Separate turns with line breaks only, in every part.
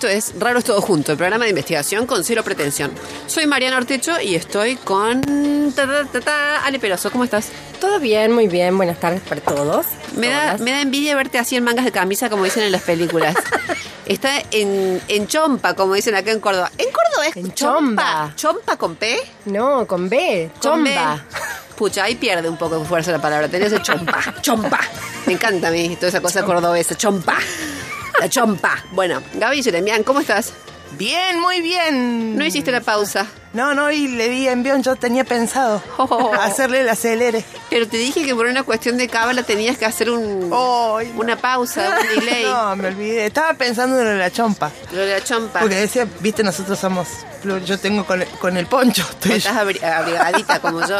Esto es Raro es todo junto, el programa de investigación con cero pretensión. Soy Mariana Ortecho y estoy con ta, ta, ta, ta, Ale Peloso. ¿Cómo estás?
Todo bien, muy bien. Buenas tardes para todos.
Me da, me da envidia verte así en mangas de camisa, como dicen en las películas. Está en, en chompa, como dicen acá en Córdoba. ¿En Córdoba es
En
chompa? ¿Chompa con P?
No, con B.
Con B.
Chomba.
Pucha, ahí pierde un poco de fuerza la palabra. Tenés el chompa. Chompa. Me encanta a mí toda esa cosa cordobesa. Chompa. La chompa. Bueno, Gaby Jeremian, ¿cómo estás?
Bien, muy bien.
No hiciste la pausa.
No, no, y le di envión, yo tenía pensado
Oh.
hacerle el acelere.
Pero te dije que por una cuestión de cábala tenías que hacer un,
no.
una pausa, un delay.
No, me olvidé. Estaba pensando en lo de la chompa.
Lo de la chompa.
Porque decía, viste, nosotros somos. Yo tengo con el, con el poncho. Estoy
Estás abri- abrigadita como yo.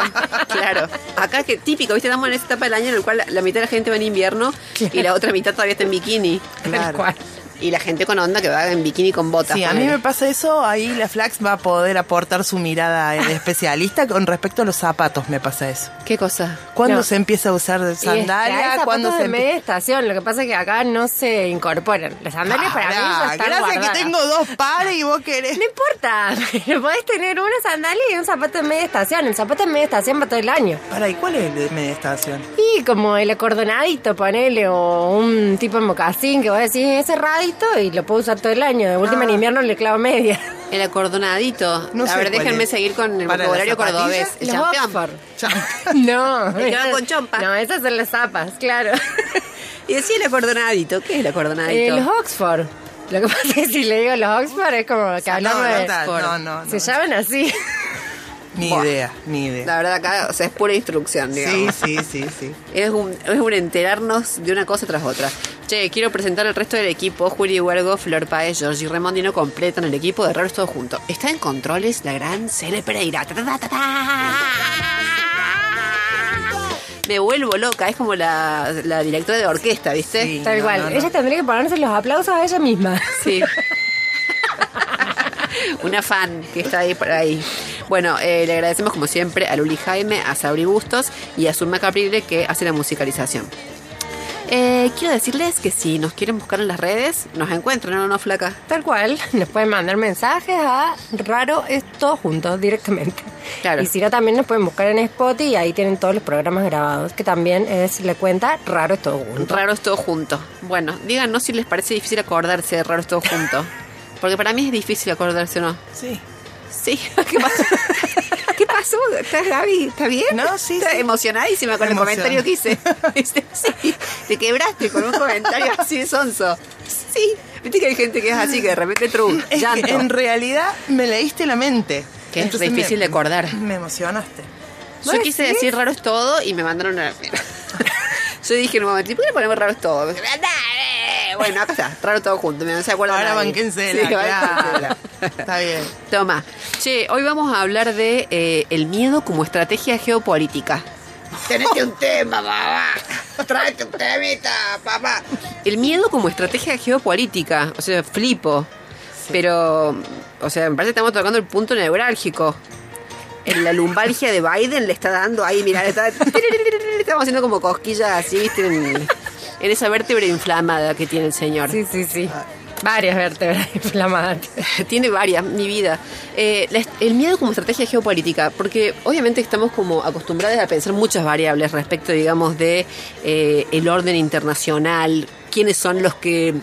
Claro. Acá que típico, ¿viste? Estamos en esta etapa del año en el cual la, la mitad de la gente va en invierno y la otra mitad todavía está en bikini.
Claro.
cual.
Y la gente con onda que va en bikini con botas.
Sí, a mí me pasa eso, ahí la Flax va a poder aportar su mirada de especialista con respecto a los zapatos, me pasa eso.
¿Qué cosa?
¿Cuándo
No.
se empieza a usar
Y es que
sandalia? ¿Cuándo se
de
empieza?
media estación. Lo que pasa es que acá no se incorporan. Las sandalias para mí ya están
Gracias
guardadas.
que tengo dos pares y vos querés.
No importa, pero podés tener una sandalia y un zapato de media estación. El zapato de media estación va todo el año.
Pará, ¿y cuál es el de media estación?
Y como el acordonadito, ponele, o un tipo de mocasín que vos decís es y lo puedo usar todo el año. De última en invierno le clavo media.
El acordonadito.
No
a
sé
ver, déjenme
es.
seguir con el
¿Para
vocabulario cordobés. El
Los
champion.
No.
El que va
esas-
con chompa.
No, esas son las zapas, claro.
Y decía el acordonadito. ¿Qué es el acordonadito?
Eh, los Oxford. Lo que pasa es que si le digo los Oxford es como que hablamos
no,
de...
no, no, no.
Se llaman así.
Ni
Buah.
idea, ni idea.
La verdad acá, o sea, es pura instrucción,
Sí,
digamos.
sí, sí, sí.
Es un, es un enterarnos de una cosa tras otra. Che, quiero presentar al resto del equipo. Juli Huergo, Flor Paez, Georgie Remondino completan el equipo de Raros Todo Junto. Está en controles la gran Cele Pereira. Ta, ta, ta, ta, ta. Me vuelvo loca, es como la, la directora de orquesta, ¿viste?
Sí.
Tal
no,
cual.
no, no.
Ella tendría que ponerse los aplausos a ella misma.
Sí. Una fan que está ahí por ahí. Bueno, eh, le agradecemos como siempre a Luli Jaime, a Sabri Bustos y a Zulma Caprile que hace la musicalización. Eh, quiero decirles que si nos quieren buscar en las redes, nos encuentran, ¿no, no, flaca?
Tal cual. Nos pueden mandar mensajes a Raro es todo junto directamente.
Claro.
Y si no, también nos pueden buscar en Spotify y ahí tienen todos los programas grabados, que también es la cuenta Raro es todo junto.
Raro es todo junto. Bueno, díganos si les parece difícil acordarse de Raro es todo junto. Porque para mí es difícil acordarse, ¿no?
Sí.
Sí, ¿qué pasó? ¿Qué pasó? ¿Estás, Gaby? ¿Está bien?
No, sí,
¿Estás
sí.
emocionadísima con el comentario que hice? Este, Sí, te quebraste con un comentario así de sonso. Sí, viste que hay gente que es así, que de repente trum,
Es que en realidad me leíste la mente.
Que es difícil
me-
de acordar.
Me emocionaste.
Yo quise decir raro es todo y me mandaron a... Yo dije en un momento, ¿y por qué le ponemos raro es todo? Bueno, acá está, raro todo junto, no se acuerda
Ahora
nadie.
banquénsela,
Sí,
claro. Está bien.
Toma. Che, hoy vamos a hablar de eh, el miedo como estrategia geopolítica. Tenete un tema, papá. Tráete un temita, papá. El miedo como estrategia geopolítica. O sea, flipo. Pero, o sea, me parece que estamos tocando el punto neurálgico. En la lumbalgia de Biden le está dando ahí, mira, le está, estamos haciendo como cosquillas así, ¿viste? En, esa vértebra inflamada que tiene el señor.
Sí, sí, sí. Varias vértebras inflamadas.
Tiene varias, mi vida. Eh, la el miedo como estrategia geopolítica, porque obviamente estamos como acostumbrados a pensar muchas variables respecto, digamos, de eh, el orden internacional, quiénes son los que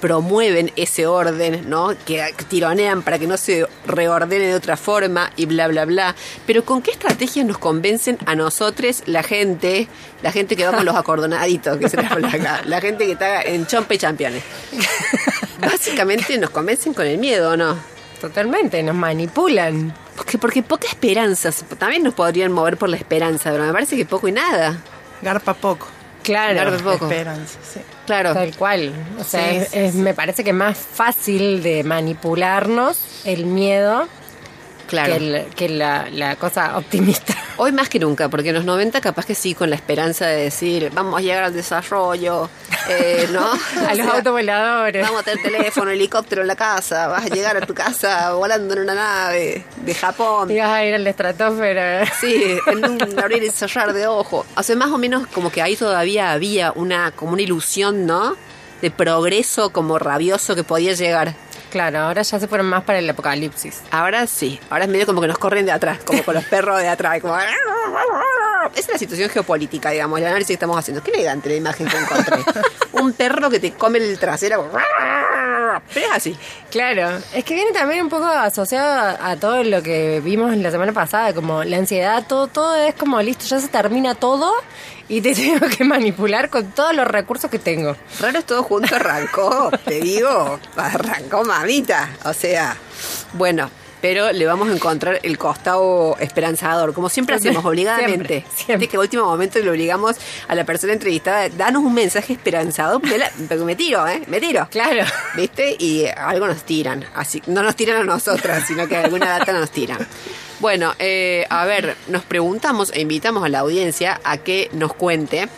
promueven ese orden, ¿no? Que tironean para que no se reordene de otra forma y bla, bla, bla. Pero ¿con qué estrategias nos convencen a nosotros, la gente, la gente que va con los acordonaditos, que se les habla acá, la gente que está en chompe y championes? Básicamente nos convencen con el miedo, ¿o no?
Totalmente, nos manipulan.
Porque, porque poca esperanza. También nos podrían mover por la esperanza, pero me parece que poco y nada.
Garpa poco.
Claro.
Claro, poco.
Esperanza, sí.
Claro.
Tal cual. O sea,
Sí,
es-
sí,
es- me parece que más fácil de manipularnos el miedo
Claro.
que, el- que la, la cosa optimista.
Hoy más que nunca, porque en los 90 capaz que sí, con la esperanza de decir, vamos a llegar al desarrollo, eh, ¿no?
A los
O sea,
autovoladores.
Vamos a tener teléfono, helicóptero en la casa, vas a llegar a tu casa volando en una nave de Japón.
Y vas a ir al estratosfera.
Sí, en un abrir y cerrar de ojo. O sea, más o menos como que ahí todavía había una, como una ilusión, ¿no? De progreso como rabioso que podía llegar.
Claro, ahora ya se fueron más para el apocalipsis.
Ahora sí, ahora es medio como que nos corren de atrás, como con los perros de atrás. Como... Esa es la situación geopolítica, digamos, el análisis que estamos haciendo. Qué elegante la imagen que encontré. Un perro que te come el trasero. Pero es así.
Claro, es que viene también un poco asociado a, a todo lo que vimos la semana pasada, como la ansiedad, todo, todo es como listo, ya se termina todo y te tengo que manipular con todos los recursos que tengo.
Raros todo junto arrancó, te digo, arrancó mamita. O sea, bueno, pero le vamos a encontrar el costado esperanzador, como siempre hacemos, obligadamente.
Siempre, siempre.
Que último momento le obligamos a la persona entrevistada, danos un mensaje esperanzador, me la- pero me tiro, ¿eh? Me tiro.
Claro.
¿Viste? Y algo nos tiran. Así, no nos tiran a nosotras, sino que alguna data nos tiran. Bueno, eh, a ver, nos preguntamos e invitamos a la audiencia a que nos cuente,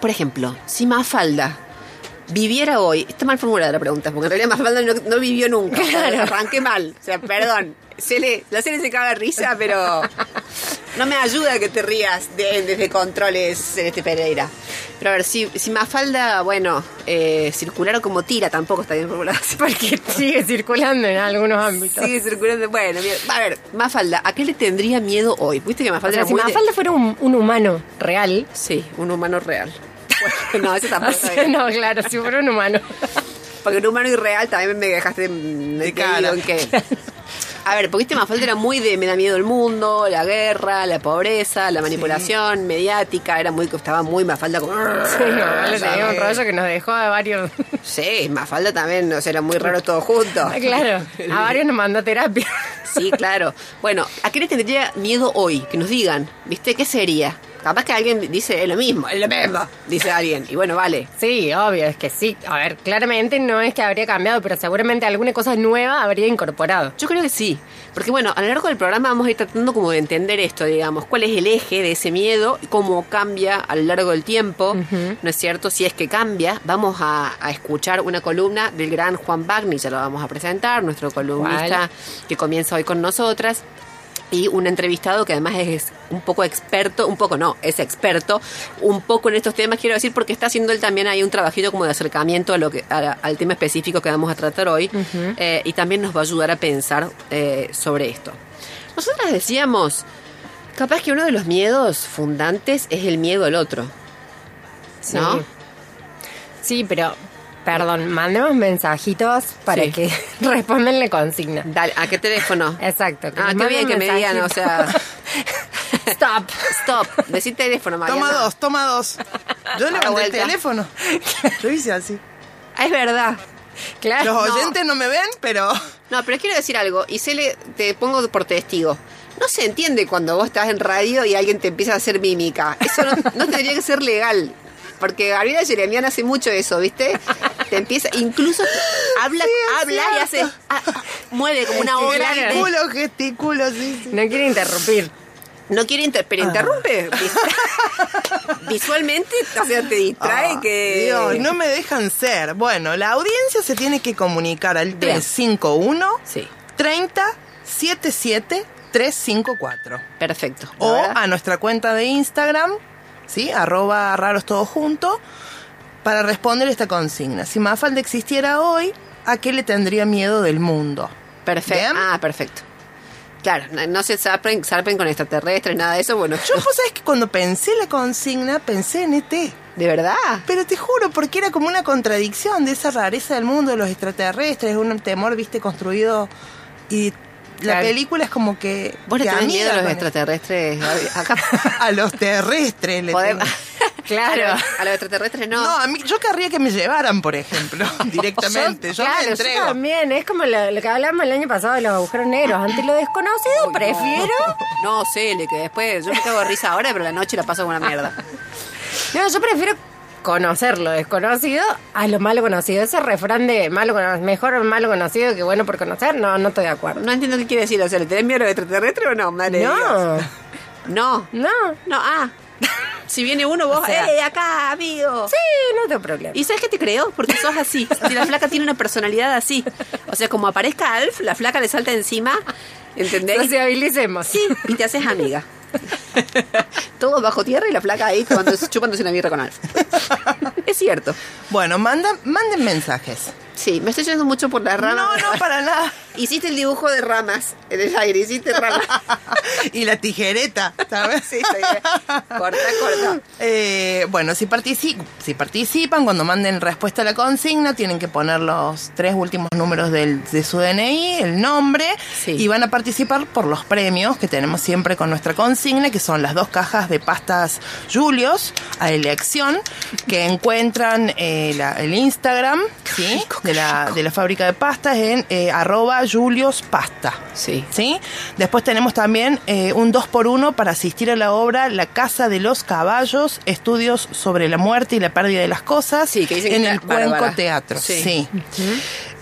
por ejemplo, si Mafalda viviera hoy, está mal formulada la pregunta, porque en realidad Mafalda no, no vivió nunca.
Claro.
Arranqué mal, o sea, perdón. La serie se caga de risa, pero no me ayuda que te rías de, desde controles Celeste Pereira. Pero a ver, si, si Mafalda, bueno, eh, circular como tira, tampoco está bien formulada.
Porque sigue circulando en algunos ámbitos.
Sigue circulando. Bueno, mira, a ver, Mafalda, ¿a qué le tendría miedo hoy? ¿Viste que
O
Mafalda
sea,
era
si
muy de-
Mafalda fuera un, un humano real.
Sí, un humano real. Bueno, no, ese
o
tampoco. está
sea,
bien.
no, claro, si fuera un humano.
Porque un humano irreal también me dejaste de
cara.
en que. A ver, porque este Mafalda era muy de me da miedo el mundo, la guerra, la pobreza, la manipulación mediática, era muy estaba muy Mafalda como
Sí, no, le tenía un rollo que nos dejó a varios.
Sí, Mafalda también, o sea, era muy raro todo junto.
Ah, claro, a varios nos mandó terapia.
Sí, claro. Bueno, ¿a qué le tendría miedo hoy? Que nos digan, ¿viste? ¿Qué sería? Capaz que alguien dice es lo mismo, es lo mismo, dice alguien. Y bueno, vale.
Sí, obvio, es que sí. A ver, claramente no es que habría cambiado, pero seguramente alguna cosa nueva habría incorporado.
Yo creo que sí. Porque bueno, a lo largo del programa vamos a ir tratando como de entender esto, digamos, cuál es el eje de ese miedo, y cómo cambia a lo largo del tiempo, ¿no es cierto? Si es que cambia, vamos a, a escuchar una columna del gran Juan Bagni, ya lo vamos a presentar, nuestro columnista que comienza hoy con nosotras. Y un entrevistado que además es un poco experto, un poco no, es experto, un poco en estos temas, quiero decir, porque está haciendo él también ahí un trabajito como de acercamiento a lo que, a- al tema específico que vamos a tratar hoy, eh, y también nos va a ayudar a pensar eh, sobre esto. Nosotras decíamos, capaz que uno de los miedos fundantes es el miedo al otro,
Sí.
¿no?
Sí, pero, perdón, mandemos mensajitos para
Sí.
que respondan la consigna.
Dale, ¿a qué teléfono?
Exacto. que
Ah, qué bien que me digan, o sea,
Stop.
stop, decí teléfono, Mariana.
Toma dos, toma dos. Yo levanté el teléfono. Yo hice así.
Es verdad.
Claro.
Los
no.
oyentes no me ven, pero
No, pero quiero decir algo, y se le, te pongo por testigo. No se entiende cuando vos estás en radio y alguien te empieza a hacer mímica. Eso no, no tendría que ser legal. Porque Gabriela Jeremian hace mucho eso, ¿viste? Te empieza, incluso habla,
Sí,
habla y hace, ah, ah, mueve como una obra.
Claro.
gesticulo, gesticulo, sí, sí.
No quiere interrumpir.
No quiere inter, pero interrumpe. Vis- Visualmente, o sea, te distrae
Ah,
que.
Dios, no me dejan ser. Bueno, la audiencia se tiene que comunicar al
Bien.
351
Sí,
30 77 354.
perfecto.
O
¿verdad?
a nuestra cuenta de Instagram, ¿sí? Arroba raros todo junto, para responder esta consigna. Si Mafalda existiera hoy, ¿a qué le tendría miedo del mundo?
Perfecto. Ah, perfecto. Claro, no, se zarpen, zarpen con extraterrestres, nada de eso. Bueno,
Yo, vos sabés que cuando pensé la consigna, pensé en ET.
¿de verdad?
Pero te juro, porque era como una contradicción de esa rareza del mundo de los extraterrestres, un temor, viste, construido. Y la película es como que.
¿Vos le tenés miedo a los
con-
extraterrestres? Acá
A los terrestres le tengo.
Claro.
A los, extraterrestres no.
No, a mí, yo querría que me llevaran, por ejemplo, directamente. Yo,
claro,
me entrego.
yo también. Es como lo, lo que hablamos el año pasado de los agujeros negros. Ante lo desconocido,
Uy,
prefiero.
No, Cele, que después yo me cago de risa ahora, pero la noche la paso como una mierda.
No, yo prefiero conocer lo desconocido a lo malo conocido. Ese refrán de malo cono- mejor malo conocido que bueno por conocer, no, no estoy de acuerdo.
No entiendo qué quiere decir. O sea, ¿le tenés miedo a los extraterrestres o no? Madre
No.
No.
no.
No, ah. Si viene uno, vos,
O sea-
¡eh, acá, amigo!
Sí, no tengo problema.
¿Y sabes qué te creo? Porque sos así. Si la flaca tiene una personalidad así. O sea, como aparezca Alf, la flaca le salta encima, ¿entendés?
Sociabilicemos.
Sí, y te haces amiga. Todo bajo tierra y la flaca ahí tomando- chupándose una birra con Alf. Es cierto.
Bueno, manda, manden mensajes.
Sí, me estoy yendo mucho por la rama.
No, no, para nada.
Hiciste el dibujo de ramas en el aire, hiciste ramas.
y la tijereta, ¿sabes?
Sí. Corta, corta.
Eh, bueno, si, partici- si participan, cuando manden respuesta a la consigna, tienen que poner los tres últimos números del- de su DNI, el nombre,
Sí.
y van a participar por los premios que tenemos siempre con nuestra consigna, que son las dos cajas de pastas Julios a elección, que encuentran eh, la- el Instagram ¿sí? de, la, de la fábrica de pastas en eh, arroba Julios Pasta.
Sí.
¿sí? Después tenemos también eh, un 2x1 para asistir a la obra La Casa de los Caballos, estudios sobre la muerte y la pérdida de las cosas
Sí, que dicen
en el Cuenco. Teatro.
Sí.
Sí.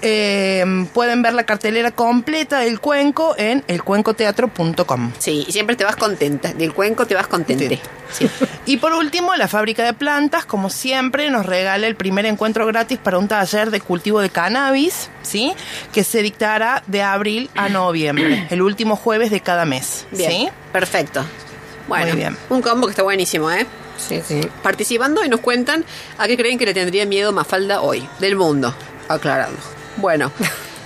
Eh, pueden ver la cartelera completa del Cuenco en elcuencoteatro.com.
Sí, y siempre te vas contenta. Del cuenco te vas contente. Sí.
Y por último, la fábrica de plantas, como siempre, nos regala el primer encuentro gratis para un taller de cultivo de cannabis, ¿sí? Que se dictará de abril a noviembre, el último jueves de cada mes,
Bien.
¿sí?
Perfecto. Bueno,
Muy bien.
un combo que está buenísimo, ¿eh?
Sí, sí.
Participando y nos cuentan a qué creen que le tendría miedo Mafalda hoy, del mundo. Aclarando. Bueno,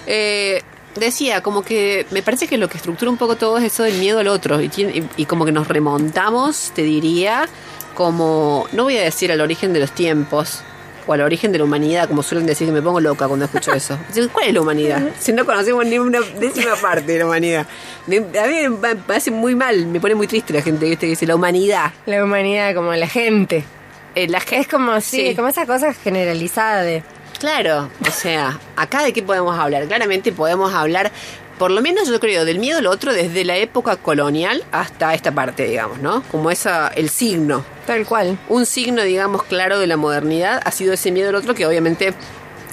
eh, decía, como que me parece que lo que estructura un poco todo es eso del miedo al otro. Y, tiene- y- y como que nos remontamos, te diría, como, no voy a decir al origen de los tiempos. O al origen de la humanidad, como suelen decir, que me pongo loca cuando escucho eso. ¿Cuál es la humanidad? Si no conocemos ni una décima parte de la humanidad. Me- a mí me, me hace muy mal, me pone muy triste la gente ¿viste? que dice la humanidad.
La humanidad como la gente.
Eh, la gente
Es como, sí,
Sí.
como esa cosa generalizada de...
Claro, o sea, acá de qué podemos hablar. Claramente podemos hablar, por lo menos yo creo, del miedo al otro desde la época colonial hasta esta parte, digamos, ¿no? Como esa, el signo.
Tal cual.
Un signo, digamos, claro de la modernidad ha sido ese miedo al otro que obviamente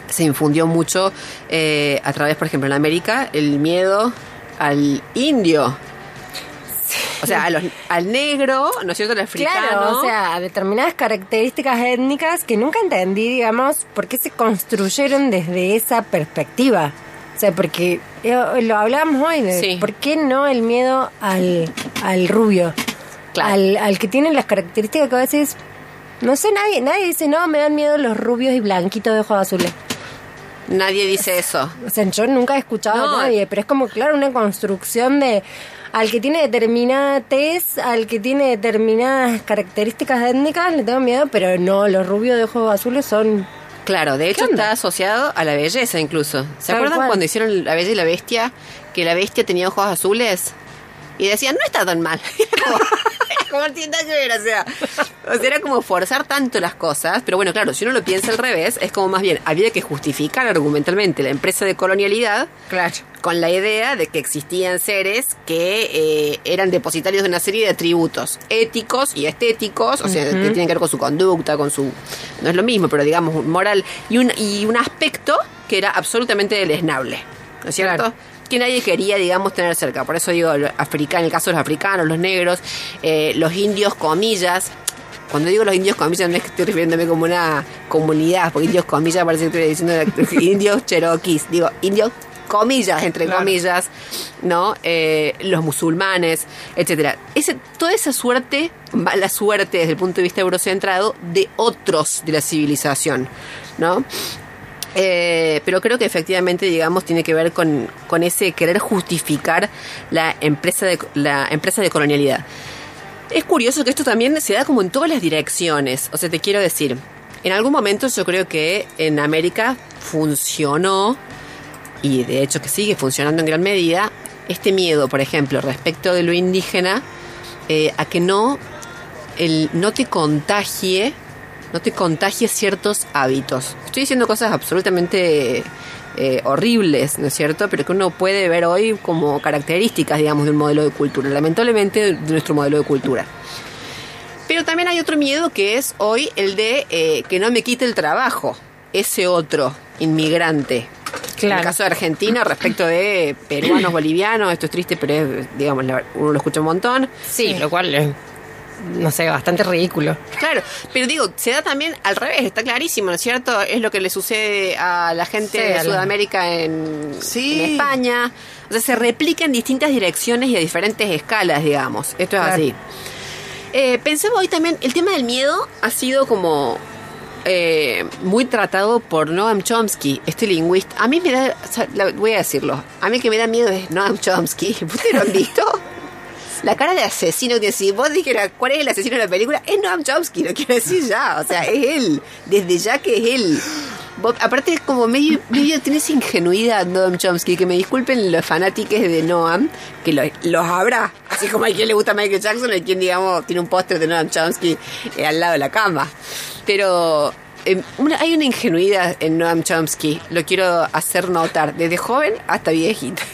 se infundió mucho eh, a través, por ejemplo, en América, el miedo al indio. O sea, a los- al negro, ¿no es cierto? Al africano.
Claro, o sea, determinadas características étnicas que nunca entendí, digamos, por qué se construyeron desde esa perspectiva. O sea, porque eh, lo hablábamos hoy de
Sí.
por qué no el miedo al, al rubio,
Claro.
al, al que tiene las características que a veces, no sé, nadie, nadie dice, no, me dan miedo los rubios y blanquitos de ojos azules.
Nadie dice eso.
O sea, yo nunca he escuchado
No.
a nadie, pero es como, claro, una construcción de al que tiene determinada tez, al que tiene determinadas características étnicas, le tengo miedo, pero no, los rubios de ojos azules son...
Claro, de hecho está asociado a la belleza incluso. ¿Se acuerdan cuando hicieron La Bella y la Bestia? Que la bestia tenía ojos azules. Y decían, no está tan mal. como, que ver, o sea. O sea, era como forzar tanto las cosas. Pero bueno, claro, si uno lo piensa al revés, es como más bien, había que justificar argumentalmente la empresa de colonialidad
Claro.
con la idea de que existían seres que eh, eran depositarios de una serie de atributos éticos y estéticos, o sea, que tienen que ver con su conducta, con su... No es lo mismo, pero digamos, un moral y un, y un aspecto que era absolutamente deleznable, ¿no es cierto?
Claro.
Que nadie quería, digamos, tener cerca. Por eso digo, en el caso de los africanos, los negros, eh, los indios, comillas, cuando digo los indios comillas no es que estoy refiriéndome como una comunidad, porque indios comillas parece que estoy diciendo indios cherokees, digo indios comillas, entre
Claro.
comillas, ¿no? Eh, los musulmanes, etcétera. Ese, toda esa suerte, mala suerte desde el punto de vista eurocentrado, de otros de la civilización, ¿no? Eh, pero creo que efectivamente, digamos, tiene que ver con, con ese querer justificar la empresa de, la empresa de colonialidad. Es curioso que esto también se da como en todas las direcciones. O sea, te quiero decir, en algún momento yo creo que en América funcionó, y de hecho que sigue funcionando en gran medida, este miedo, por ejemplo, respecto de lo indígena, eh, a que no el no te contagie, no te contagie ciertos hábitos. Estoy diciendo cosas absolutamente eh, horribles, ¿no es cierto? Pero que uno puede ver hoy como características, digamos, de un modelo de cultura, lamentablemente de nuestro modelo de cultura. Pero también hay otro miedo que es hoy el de eh, que no me quite el trabajo, ese otro inmigrante. En
Claro.
el caso de Argentina, respecto de peruanos, bolivianos, esto es triste, pero es, digamos, uno lo escucha un montón.
Sí, lo cual no sé, bastante ridículo.
Claro, pero digo, se da también al revés, está clarísimo, ¿no es cierto? Es lo que le sucede a la gente
Sí,
de Sudamérica en,
Sí.
en España. O sea, se replica en distintas direcciones y a diferentes escalas, digamos. Esto es
Claro.
así. Eh, pensemos hoy también, el tema del miedo ha sido como eh, muy tratado por Noam Chomsky, este lingüista. A mí me da, o sea, la- voy a decirlo, a mí que me da miedo es Noam Chomsky. ¿Ustedes lo han visto? La cara de asesino que si vos dijeras cuál es el asesino de la película, es Noam Chomsky, lo quiero decir ya. O sea, es él. Desde ya que es él. Vos- aparte como medio, medio tiene esa ingenuidad Noam Chomsky, que me disculpen los fanáticos de Noam, que lo- los habrá. Así como hay quien le gusta a Michael Jackson, hay quien, digamos, tiene un póster de Noam Chomsky eh, al lado de la cama. Pero una- hay una ingenuidad en Noam Chomsky, lo quiero hacer notar, desde joven hasta viejita.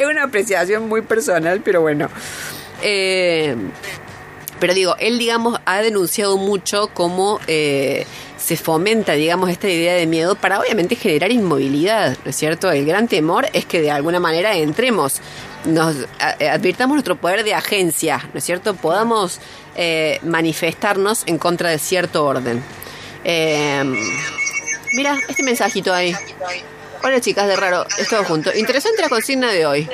es una apreciación muy personal, pero bueno. Eh, pero digo, él, digamos, ha denunciado mucho cómo eh, se fomenta, digamos, esta idea de miedo para obviamente generar inmovilidad, ¿no es cierto? El gran temor es que de alguna manera entremos, nos eh, advirtamos nuestro poder de agencia, ¿no es cierto? Podamos eh, manifestarnos en contra de cierto orden. Eh, mira, este mensajito ahí. Hola chicas de raro, es todo junto. Interesante la consigna de hoy.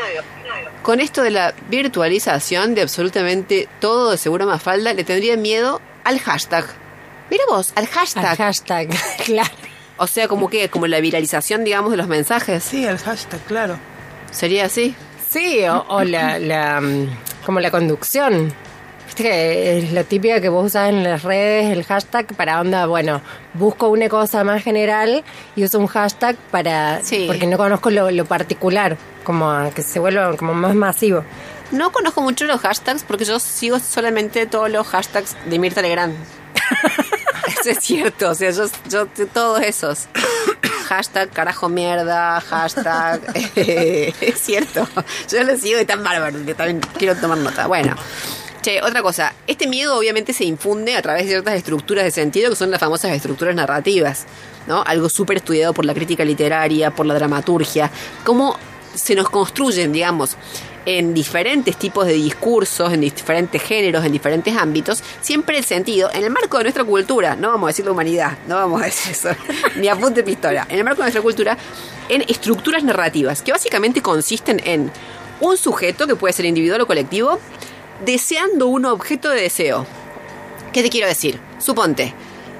Con esto de la virtualización de absolutamente todo de seguro Mafalda, le tendría miedo al hashtag. Mira vos, al hashtag.
Al hashtag, claro.
O sea, como que, como la viralización, digamos, de los mensajes.
Sí, el hashtag, claro.
¿Sería así?
Sí, o, o la, la, mm, como la conducción. Viste que es lo típico que vos usas en las redes, el hashtag para onda, bueno, busco una cosa más general y uso un hashtag para,
Sí.
porque no conozco lo, lo particular, como a que se vuelva como más masivo.
No conozco mucho los hashtags porque yo sigo solamente todos los hashtags de Mirta Legrand. Eso es cierto, o sea, yo, yo todos esos. Hashtag carajo mierda, hashtag. es cierto. Yo lo sigo de tan bárbaro que también quiero tomar nota. Bueno. Che, otra cosa, este miedo obviamente se infunde a través de ciertas estructuras de sentido que son las famosas estructuras narrativas, ¿no? Algo súper estudiado por la crítica literaria, por la dramaturgia, cómo se nos construyen, digamos, en diferentes tipos de discursos, en diferentes géneros, en diferentes ámbitos, siempre el sentido, en el marco de nuestra cultura, no vamos a decir la humanidad, no vamos a decir eso, ni apunte pistola, en el marco de nuestra cultura, en estructuras narrativas, que básicamente consisten en un sujeto, que puede ser individual o colectivo, deseando un objeto de deseo. ¿Qué te quiero decir? Suponte,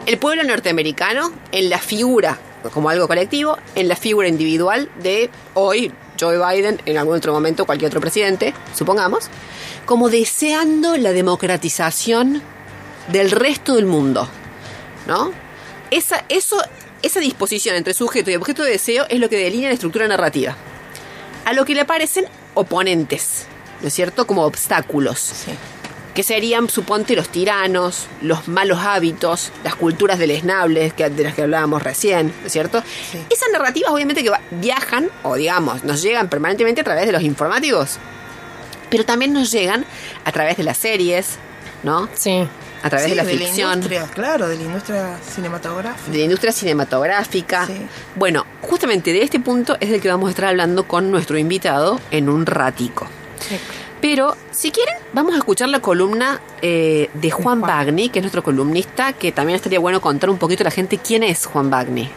el pueblo norteamericano, en la figura, como algo colectivo, en la figura individual de hoy, Joe Biden, en algún otro momento, cualquier otro presidente, supongamos, como deseando la democratización del resto del mundo. ¿No? Esa, eso, esa disposición entre sujeto y objeto de deseo es lo que delinea la estructura narrativa. A lo que le aparecen oponentes, ¿no es cierto? Como obstáculos
Sí.
que serían, suponte, los tiranos, los malos hábitos, las culturas deleznables que, de las que hablábamos recién, ¿no es cierto?
Sí.
Esas narrativas obviamente que viajan, o digamos, nos llegan permanentemente a través de los informativos, pero también nos llegan a través de las series, ¿no?
Sí.
A través
Sí,
de la
la
ficción.
industria, claro, de la industria cinematográfica.
de la industria cinematográfica.
Sí.
Bueno, justamente de este punto es del que vamos a estar hablando con nuestro invitado en un ratico. Pero, si quieren, vamos a escuchar la columna eh, de Juan Bagni, que es nuestro columnista, que también estaría bueno contar un poquito a la gente quién es Juan Bagni.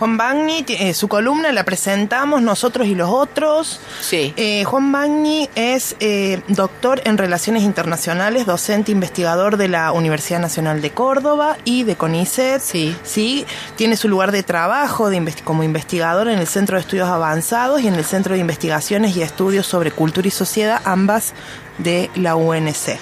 Juan Bagni, eh, su columna la presentamos nosotros y los otros.
Sí.
Eh, Juan Bagni es eh, doctor en Relaciones Internacionales, docente investigador de la Universidad Nacional de Córdoba y de CONICET.
Sí.
Sí, tiene su lugar de trabajo de como investigador en el Centro de Estudios Avanzados y en el Centro de Investigaciones y Estudios sobre Cultura y Sociedad, ambas de la UNC.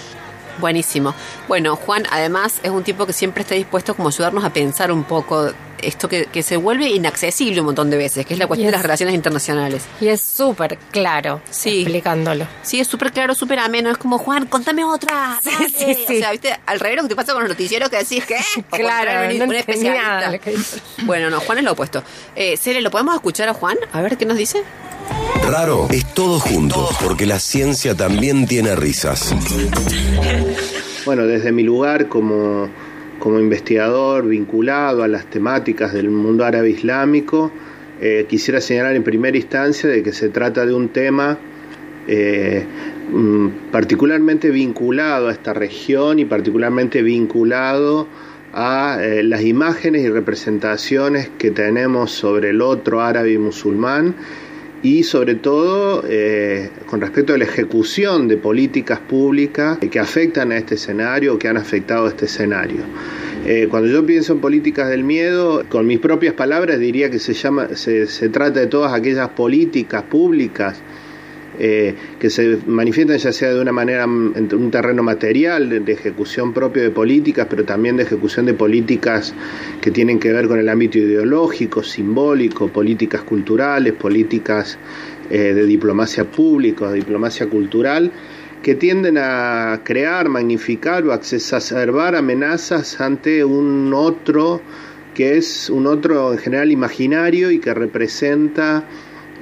Buenísimo. Bueno, Juan además es un tipo que siempre está dispuesto como a ayudarnos a pensar un poco esto que, que se vuelve inaccesible un montón de veces, que es la cuestión de las relaciones internacionales.
Y es súper claro
Sí.
explicándolo.
Sí, es súper claro, súper ameno. Es como, Juan, contame otra.
Sí,
dale".
sí, sí.
O sea, ¿viste? Al revés lo que te pasa con los noticieros que decís, cuando
Claro, no
un
nada
especialista.
que dice.
Bueno, no, Juan es lo opuesto. Eh, Cele, ¿lo podemos escuchar a Juan? A ver qué nos dice.
Raro es todo junto, porque la ciencia también tiene risas.
Bueno, desde mi lugar como, como investigador vinculado a las temáticas del mundo árabe islámico, eh, quisiera señalar en primera instancia de que se trata de un tema eh, mm, particularmente vinculado a esta región y particularmente vinculado a eh, las imágenes y representaciones que tenemos sobre el otro árabe musulmán y sobre todo eh, con respecto a la ejecución de políticas públicas que afectan a este escenario o que han afectado a este escenario. Eh, cuando yo pienso en políticas del miedo, con mis propias palabras diría que se, llama, se, se trata de todas aquellas políticas públicas eh, que se manifiestan ya sea de una manera mm, en un terreno material, de, ejecución propio de políticas, pero también de ejecución de políticas que tienen que ver con el ámbito ideológico, simbólico, políticas culturales, políticas eh, de diplomacia pública, diplomacia cultural, que tienden a crear, magnificar o exacerbar amenazas ante un otro que es un otro en general imaginario y que representa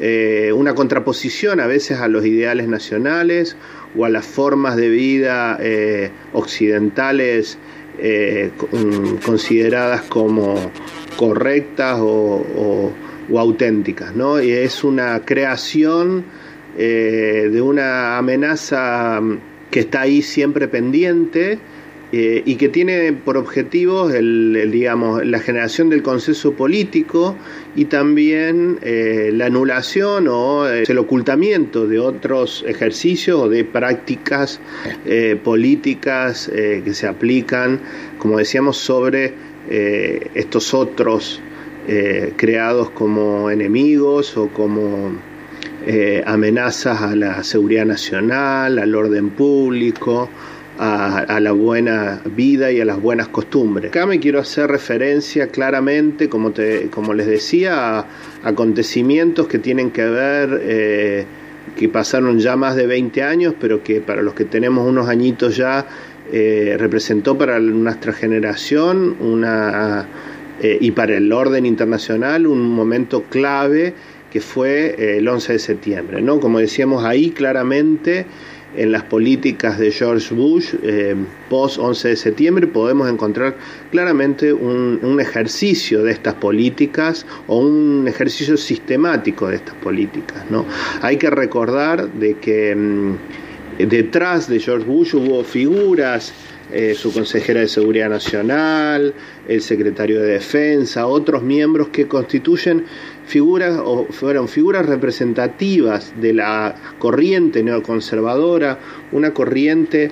eh, una contraposición a veces a los ideales nacionales o a las formas de vida eh, occidentales eh, con- consideradas como correctas o, o- auténticas, ¿no? Y es una creación de una amenaza mm, que está ahí siempre pendiente eh, y que tiene por objetivos el, digamos, la generación del consenso político y también eh, la anulación o eh, el ocultamiento de otros ejercicios o de prácticas eh, políticas eh, que se aplican, como decíamos, sobre estos otros creados como enemigos o como amenazas a la seguridad nacional, al orden público, a, a, la buena vida y a las buenas costumbres. Acá me quiero hacer referencia claramente, como, te, como les decía, a acontecimientos que tienen que ver, eh, que pasaron ya más de 20 años, pero que para los que tenemos unos añitos ya, eh, representó para nuestra generación una, eh, y para el orden internacional un momento clave que fue el 11 de septiembre. ¿no? Como decíamos ahí claramente, en las políticas de George Bush eh, post 11 de septiembre podemos encontrar claramente un, ejercicio de estas políticas o un ejercicio sistemático de estas políticas. ¿no? Hay que recordar de que mmm, detrás de George Bush hubo figuras eh, su consejera de Seguridad Nacional, el secretario de Defensa, otros miembros que constituyen figuras o fueron figuras representativas de la corriente neoconservadora, una corriente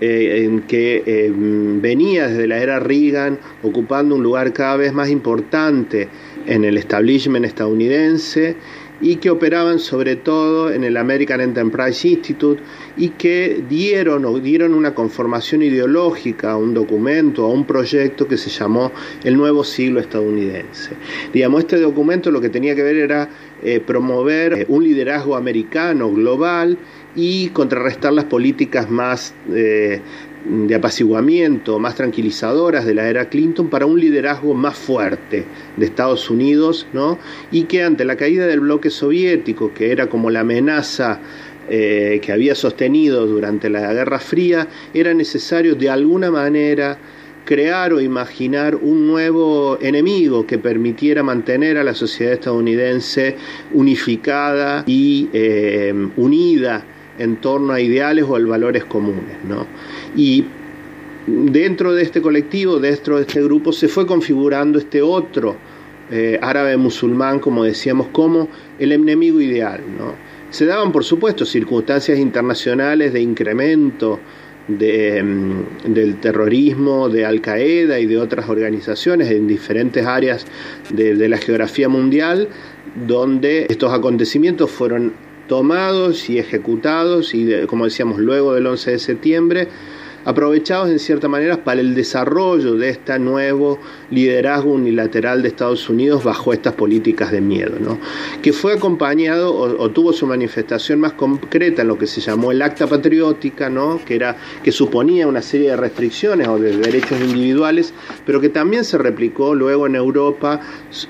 eh, en que eh, venía desde la era Reagan ocupando un lugar cada vez más importante en el establishment estadounidense y que operaban sobre todo en el American Enterprise Institute y que dieron dieron una conformación ideológica a un documento, a un proyecto que se llamó el nuevo siglo estadounidense. Digamos, este documento lo que tenía que ver era eh, promover eh, un liderazgo americano global y contrarrestar las políticas más eh, de apaciguamiento, más tranquilizadoras de la era Clinton para un liderazgo más fuerte de Estados Unidos, ¿no? Y que ante la caída del bloque soviético, que era como la amenaza eh, que había sostenido durante la Guerra Fría, era necesario de alguna manera crear o imaginar un nuevo enemigo que permitiera mantener a la sociedad estadounidense unificada y eh, unida en torno a ideales o a valores comunes. ¿no? Y dentro de este colectivo, dentro de este grupo, se fue configurando este otro eh, árabe musulmán, como decíamos, como el enemigo ideal. ¿no? Se daban, por supuesto, circunstancias internacionales de incremento de, del terrorismo, de Al Qaeda y de otras organizaciones en diferentes áreas de la geografía mundial, donde estos acontecimientos fueron tomados y ejecutados y de, como decíamos luego del 11 de septiembre aprovechados en cierta manera para el desarrollo de este nuevo liderazgo unilateral de Estados Unidos bajo estas políticas de miedo, ¿no? que fue acompañado o, tuvo su manifestación más concreta en lo que se llamó el Acta Patriótica, ¿no? que, era, que suponía una serie de restricciones o de derechos individuales, pero que también se replicó luego en Europa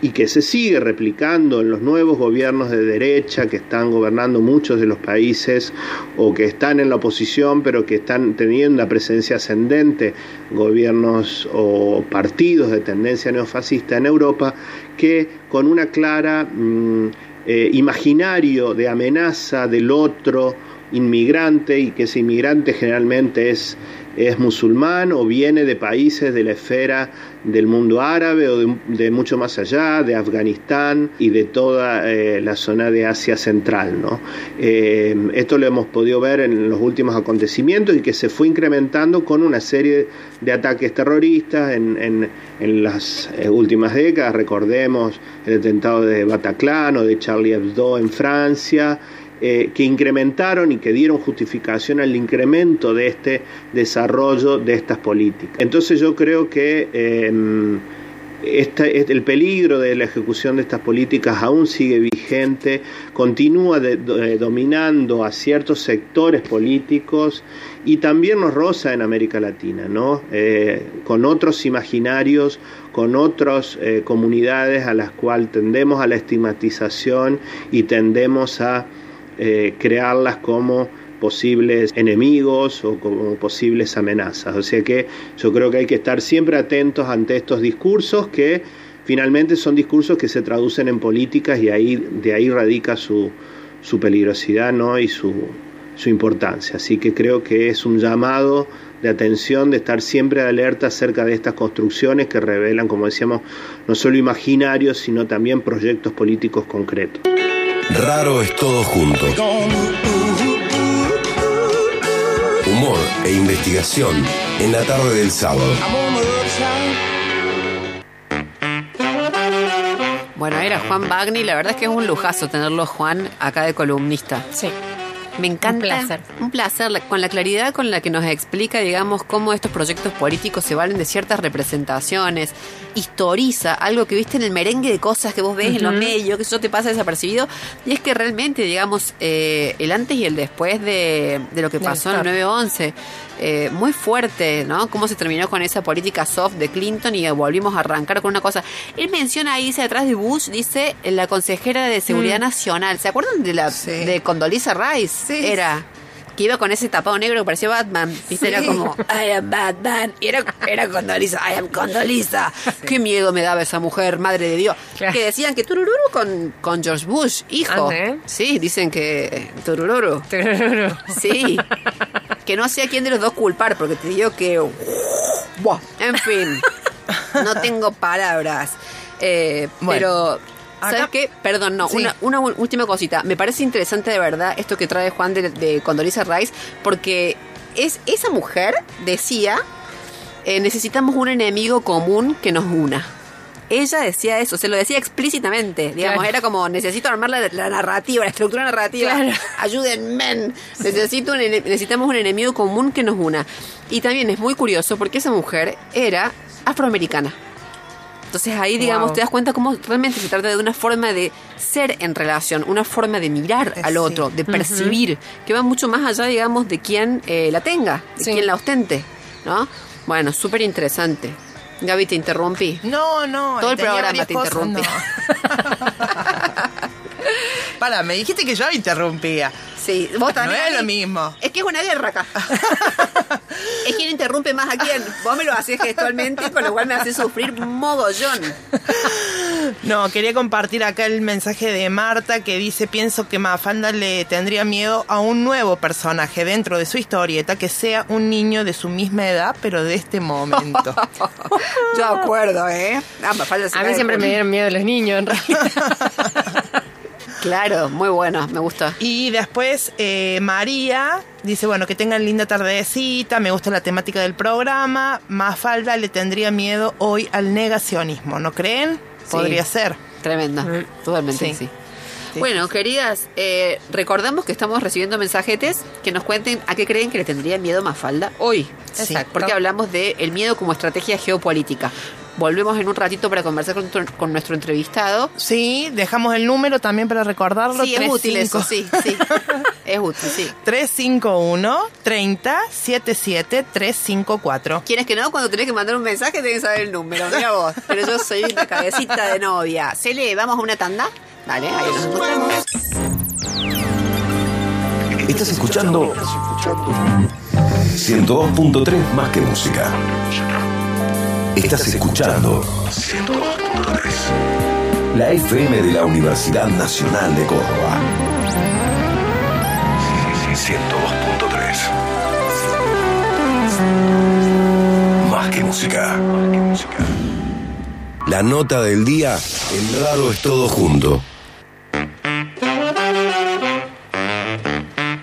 y que se sigue replicando en los nuevos gobiernos de derecha que están gobernando muchos de los países o que están en la oposición, pero que están teniendo la presencia ascendente, gobiernos o partidos de tendencia neofascista en Europa, que con una clara mm, eh, imaginario de amenaza del otro inmigrante y que ese inmigrante generalmente es es musulmán o viene de países de la esfera del mundo árabe o de, mucho más allá, de Afganistán y de toda eh, la zona de Asia Central. ¿no? Eh, esto lo hemos podido ver en los últimos acontecimientos y que se fue incrementando con una serie de ataques terroristas en, en, en las eh, últimas décadas. Recordemos el atentado de Bataclan o de Charlie Hebdo en Francia eh, que incrementaron y que dieron justificación al incremento de este desarrollo de estas políticas. Entonces yo creo que eh, esta, el peligro de la ejecución de estas políticas aún sigue vigente, continúa de, dominando a ciertos sectores políticos y también nos roza en América Latina, ¿no? Eh, con otros imaginarios, con otras eh, comunidades a las cuales tendemos a la estigmatización y tendemos a eh, crearlas como posibles enemigos o como posibles amenazas. O sea que yo creo que hay que estar siempre atentos ante estos discursos que finalmente son discursos que se traducen en políticas y ahí, de ahí radica su, su peligrosidad ¿no? y su, su importancia. Así que creo que es un llamado de atención, de estar siempre alerta acerca de estas construcciones que revelan, como decíamos, no solo imaginarios, sino también proyectos políticos concretos.
Raro es todo junto. Humor e investigación en la tarde del sábado.
Bueno, era Juan Bagni, la verdad es que es un lujazo tenerlo Juan acá de columnista.
Sí.
Me encanta.
Un placer.
Un placer, la- con la claridad con la que nos explica, digamos, cómo estos proyectos políticos se valen de ciertas representaciones, historiza algo que viste en el merengue de cosas que vos ves en los medios, que eso te pasa desapercibido, y es que realmente, digamos, eh, el antes y el después de, de lo que pasó en el
stop.
9-11, eh, muy fuerte, ¿no? Cómo se terminó con esa política soft de Clinton y volvimos a arrancar con una cosa. Él menciona ahí, dice atrás de Bush, dice la consejera de Seguridad Nacional. ¿Se acuerdan de la
Sí.
de Condoleezza Rice?
Sí.
Era que iba con ese tapado negro que parecía Batman. ¿viste? Era
Sí.
como, I am Batman. Y era, era Condoleezza, I am Condoleezza. Qué miedo me daba esa mujer, madre de Dios.
Claro.
Que decían que turururu con, con George Bush, hijo. Sí, dicen que turururu. Sí. Que no sé a quién de los dos culpar, porque te digo que. Buah. En fin. No tengo palabras. Eh,
Bueno,
pero. ¿Sabes
acá-
qué? Perdón, no.
Sí.
Una, una última cosita. Me parece interesante de verdad esto que trae Juan de, de Rice, porque es esa mujer decía: eh, necesitamos un enemigo común que nos una. Ella decía eso, se lo decía explícitamente, digamos,
Claro.
era como necesito armar la, la narrativa, la estructura narrativa.
Claro.
Ayúdenme. Necesito un necesitamos un enemigo común que nos una. Y también es muy curioso porque esa mujer era afroamericana. Entonces ahí, digamos,
Wow.
te das cuenta cómo realmente se trata de una forma de ser en relación, una forma de mirar
Eh,
al otro, de percibir, que va mucho más allá, digamos, de quién eh, la tenga, de
Sí.
quién la ostente, ¿no? Bueno, súper interesante. Gaby, te interrumpí.
No, no.
Todo el programa te
cosas,
interrumpí.
no. Para, me dijiste que yo interrumpía.
Sí, vos también.
No es lo mismo.
Es que es una guerra acá. es quien interrumpe más a quién. Vos me lo haces gestualmente, con lo cual me haces sufrir mogollón.
No, quería compartir acá el mensaje de Marta que dice, pienso que Mafalda le tendría miedo a un nuevo personaje dentro de su historieta que sea un niño de su misma edad, pero de este momento.
Yo acuerdo, ¿eh? Ah,
A mí
el
siempre me dieron miedo los niños, en realidad.
Claro, muy bueno, me gusta.
Y después eh, María dice, bueno, que tengan linda tardecita, me gusta la temática del programa, Mafalda le tendría miedo hoy al negacionismo, ¿no creen? Podría ser.
Tremendo, totalmente
Sí.
sí. Bueno, queridas, eh, recordamos que estamos recibiendo mensajetes que nos cuenten a qué creen que le tendría miedo Mafalda hoy. Porque hablamos de el miedo como estrategia geopolítica. Volvemos en un ratito para conversar con, tu- con nuestro entrevistado.
Sí, dejamos el número también para recordarlo.
Sí, es útil
35
eso, sí, sí. es útil, sí.
351 30 77 354.
Quieres que no, cuando tenés que mandar un mensaje tenés que saber el número, mira vos. Pero yo soy una cabecita de novia. Cele, ¿vamos a una tanda? Dale, ahí nos encontramos.
Estás escuchando 102.3 más que música. Estás escuchando 102.3 la FM de la Universidad Nacional de Córdoba. 102.3 Más que música. La nota del día, el raro es todo junto.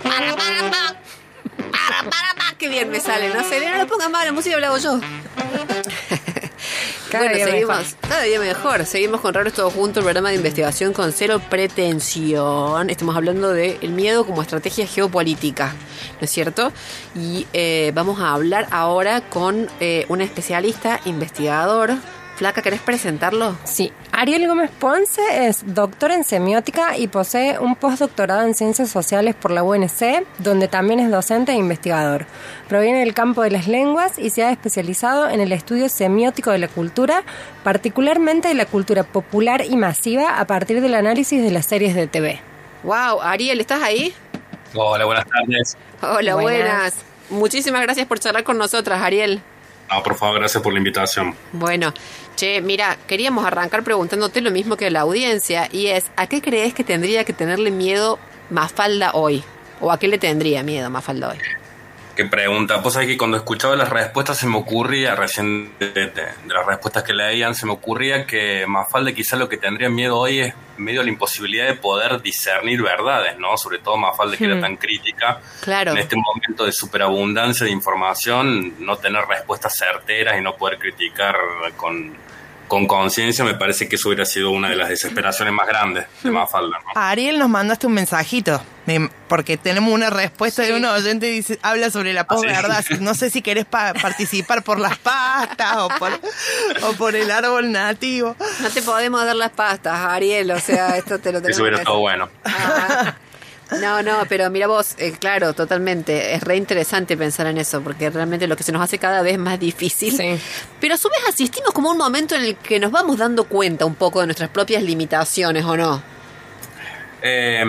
Para, para, para, qué bien me sale, no sé, no le pongas más la música, la hago yo.
Cada
bueno,
día
seguimos,
mejor.
cada día mejor. Seguimos con Raros Todos Juntos, el programa de investigación con cero pretensión. Estamos hablando de el miedo como estrategia geopolítica, ¿no es cierto? Y eh, vamos a hablar ahora con eh, un especialista, investigador. Flaca, ¿querés presentarlo?
Sí, Ariel Gómez Ponce es doctor en semiótica y posee un postdoctorado en ciencias sociales por la UNC, donde también es docente e investigador. Proviene del campo de las lenguas y se ha especializado en el estudio semiótico de la cultura, particularmente de la cultura popular y masiva a partir del análisis de las series de TV.
Wow, Ariel, ¿estás ahí?
Hola, buenas tardes.
Hola, buenas.
Buenas.
Muchísimas gracias por charlar con nosotras, Ariel.
No, por favor, gracias por la invitación.
Bueno, che, mira, queríamos arrancar preguntándote lo mismo que la audiencia y es, ¿a qué crees que tendría que tenerle miedo Mafalda hoy? ¿O a qué le tendría miedo Mafalda hoy?
Qué pregunta. Pues sabés que cuando escuchaba las respuestas se me ocurría, recién de, de- de las respuestas que leían, se me ocurría que Mafalda quizá lo que tendría miedo hoy es medio la imposibilidad de poder discernir verdades, ¿no? Sobre todo Mafalda que era tan crítica.
Claro.
En este momento de superabundancia de información, no tener respuestas certeras y no poder criticar con con conciencia, me parece que eso hubiera sido una de las desesperaciones más grandes de Mafalda, ¿no?
Ariel nos mandaste un mensajito, de- porque tenemos una respuesta de un oyente dice, habla sobre la posverdad. No sé si querés pa- participar por las pastas o por, o por el árbol nativo.
No te podemos dar las pastas, Ariel, o sea, esto te lo tenemos
Eso hubiera
que
estado bueno.
Ah. No, no, pero mira vos, eh, claro, totalmente. Es re interesante pensar en eso, porque realmente lo que se nos hace cada vez más difícil.
Sí.
Pero a su vez asistimos como a un momento en el que nos vamos dando cuenta un poco de nuestras propias limitaciones, ¿o no?
Eh,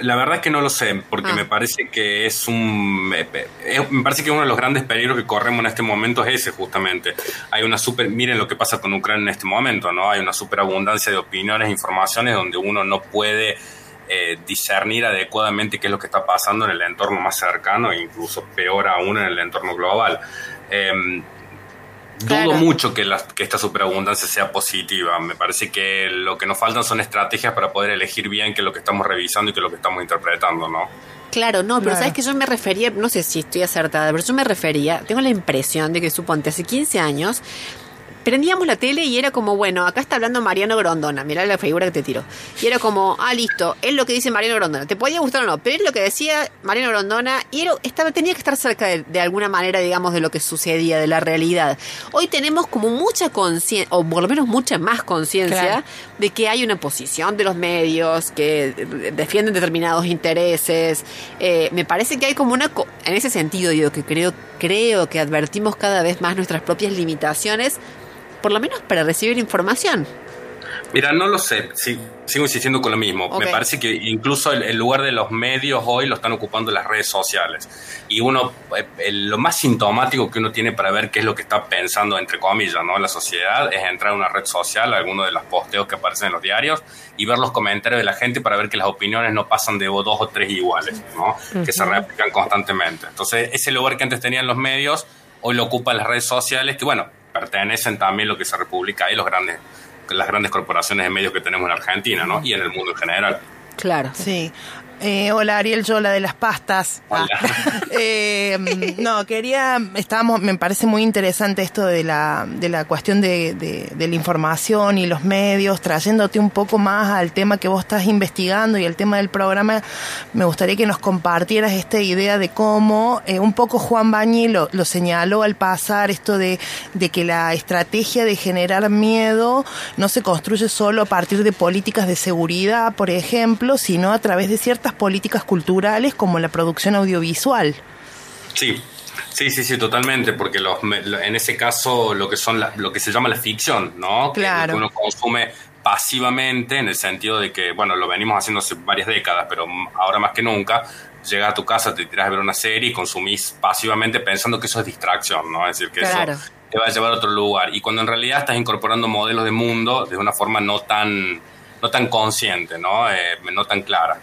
la verdad es que no lo sé, porque
Ah.
me parece que es un. eh, eh, me parece que uno de los grandes peligros que corremos en este momento es ese, justamente. Hay una super. Miren lo que pasa con Ucrania en este momento, ¿no? Hay una superabundancia de opiniones e informaciones donde uno no puede eh, discernir adecuadamente qué es lo que está pasando en el entorno más cercano e incluso peor aún en el entorno global. Eh,
Claro.
Dudo mucho que, la- que esta superabundancia sea positiva. Me parece que lo que nos faltan son estrategias para poder elegir bien qué es lo que estamos revisando y qué es lo que estamos interpretando, ¿no?
Claro, no, pero
Claro.
sabes que yo me refería, no sé si estoy acertada, pero yo me refería, tengo la impresión de que suponte hace 15 años prendíamos la tele y era como, bueno, acá está hablando Mariano Grondona, mirá la figura que te tiro. Y era como, ah, listo, es lo que dice Mariano Grondona. Te podía gustar o no, pero es lo que decía Mariano Grondona y era, estaba, tenía que estar cerca de, de alguna manera, digamos, de lo que sucedía, de la realidad. Hoy tenemos como mucha conciencia, o por lo menos mucha más conciencia,
Claro.
de que hay una posición de los medios que defienden determinados intereses. Eh, me parece que hay como una... En ese sentido, digo, que creo, creo que advertimos cada vez más nuestras propias limitaciones, por lo menos para recibir información.
Mira, no lo sé, sí, sigo insistiendo con lo mismo. Me parece que incluso el, el lugar de los medios hoy lo están ocupando las redes sociales. Y uno, eh, el- lo más sintomático que uno tiene para ver qué es lo que está pensando, entre comillas, ¿no? la sociedad, es entrar a una red social, alguno de los posteos que aparecen en los diarios, y ver los comentarios de la gente para ver que las opiniones no pasan de dos o tres iguales, ¿no? que se replican constantemente. Entonces, ese lugar que antes tenían los medios, hoy lo ocupan las redes sociales, que bueno, pertenecen también a lo que se republica ahí, los grandes las grandes corporaciones de medios que tenemos en Argentina, ¿no? Y en el mundo en general.
Claro.
Sí. Eh, hola Ariel, yo la de las pastas.
Hola.
Ah. Eh, no, quería, estábamos, me parece muy interesante esto de la, de la cuestión de, de- de la información y los medios, trayéndote un poco más al tema que vos estás investigando y el tema del programa. Me gustaría que nos compartieras esta idea de cómo eh, un poco Juan Bañi lo, lo señaló al pasar, esto de, de que la estrategia de generar miedo no se construye solo a partir de políticas de seguridad, por ejemplo, sino a través de ciertas políticas culturales como la producción audiovisual.
Sí, sí, sí, sí, totalmente, porque los, en ese caso lo que son la- lo que se llama la ficción, ¿no?
Claro.
que uno consume pasivamente en el sentido de que, bueno, lo venimos haciendo hace varias décadas, pero ahora más que nunca, llegas a tu casa, te tiras a ver una serie y consumís pasivamente pensando que eso es distracción, ¿no? Es decir, que
Claro.
eso te va a llevar a otro lugar. Y cuando en realidad estás incorporando modelos de mundo de una forma no tan, no tan consciente, ¿no? Eh, no tan clara.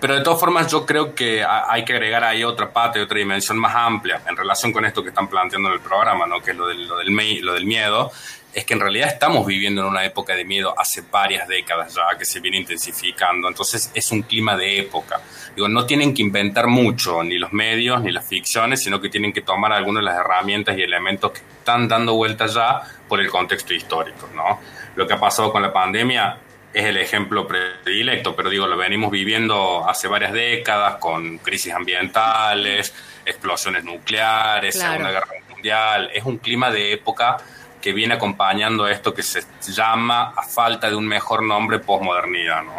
Pero de todas formas yo creo que ha- hay que agregar ahí otra y otra dimensión más amplia en relación con esto que están planteando en el programa, ¿no? que es lo del, lo del, lo del miedo, es que en realidad estamos viviendo en una época de miedo hace varias décadas ya, que se viene intensificando, entonces es un clima de época. Digo, no tienen que inventar mucho, ni los medios, ni las ficciones, sino que tienen que tomar algunas de las herramientas y elementos que están dando vueltas ya por el contexto histórico, ¿no? Lo que ha pasado con la pandemia es el ejemplo predilecto, pero digo, lo venimos viviendo hace varias décadas con crisis ambientales, explosiones nucleares,
Claro.
Segunda Guerra Mundial. Es un clima de época que viene acompañando esto que se llama, a falta de un mejor nombre, posmodernidad, ¿no?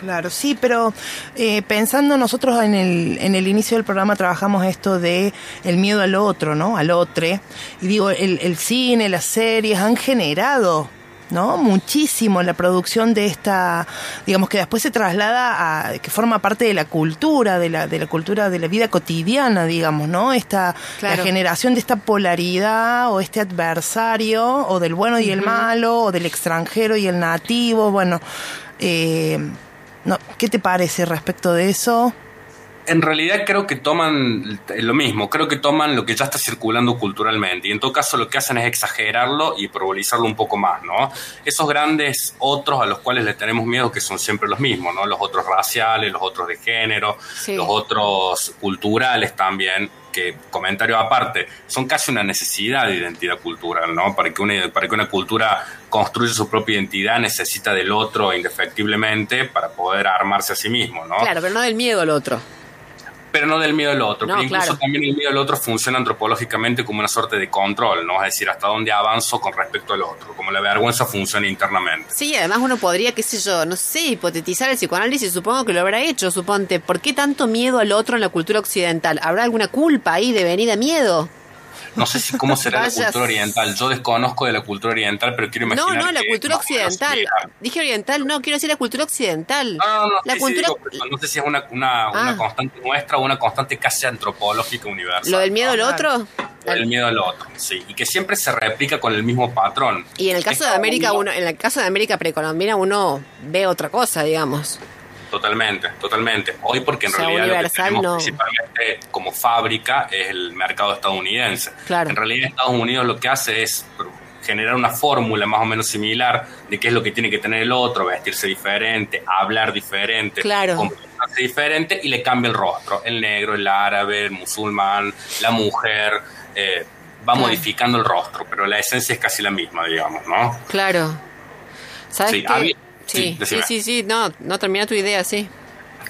Claro, sí, pero eh, pensando nosotros en el, en el inicio del programa trabajamos esto de el miedo al otro, ¿no? Al otro. Y digo, el, el cine, las series han generado, ¿no? Muchísimo la producción de esta, digamos que después se traslada a, que forma parte de la cultura, de la, de la cultura de la vida cotidiana, digamos, ¿no? Esta,
Claro.
la generación de esta polaridad o este adversario, o del bueno y el malo, o del extranjero y el nativo, bueno. Eh, no, ¿Qué te parece respecto de eso?
En realidad creo que toman lo mismo, creo que toman lo que ya está circulando culturalmente y en todo caso lo que hacen es exagerarlo y probolizarlo un poco más, ¿no? Esos grandes otros a los cuales le tenemos miedo que son siempre los mismos, ¿no? Los otros raciales, los otros de género,
Sí.
los otros culturales también, que comentario aparte, son casi una necesidad de identidad cultural, ¿no? Para que una, para que una cultura construya su propia identidad necesita del otro indefectiblemente para poder armarse a sí mismo, ¿no?
Claro, pero no del miedo al otro.
Pero no del miedo al otro.
No,
pero incluso
claro.
también el miedo al otro funciona antropológicamente como una suerte de control, ¿no? Es decir, hasta dónde avanzo con respecto al otro, como la vergüenza funciona internamente.
Sí, además uno podría, qué sé yo, no sé, hipotetizar el psicoanálisis, supongo que lo habrá hecho, suponte, ¿por qué tanto miedo al otro en la cultura occidental? ¿Habrá alguna culpa ahí de venida miedo?
No sé si cómo será la cultura oriental. Yo desconozco de la cultura oriental, pero quiero
No,
imaginar
no, la
que
cultura occidental. Dije oriental, no, quiero decir la cultura occidental.
No, no, no,
La
sí, sí,
cultura...
digo, no sé si es una, una, una
Ah.
constante nuestra o una constante casi antropológica universal.
¿Lo del miedo
¿no?
al otro?
El miedo al otro, sí. Y que siempre se replica con el mismo patrón.
Y en el caso
Es
de América,
uno-
uno, en el caso de América precolombina, uno ve otra cosa, digamos.
Totalmente, totalmente. Hoy porque en
O sea,
realidad lo que tenemos
no.
principalmente como fábrica es el mercado estadounidense.
Claro.
En realidad Estados Unidos lo que hace es generar una fórmula más o menos similar de qué es lo que tiene que tener el otro, vestirse diferente, hablar diferente,
Claro.
comportarse diferente y le cambia el rostro. El negro, el árabe, el musulmán, la mujer, eh, va
Claro.
modificando el rostro, pero la esencia es casi la misma, digamos, ¿no?
Claro. ¿Sabes
Sí,
qué?
había-
Sí,
sí,
sí, sí, sí, no, no termina tu idea, sí.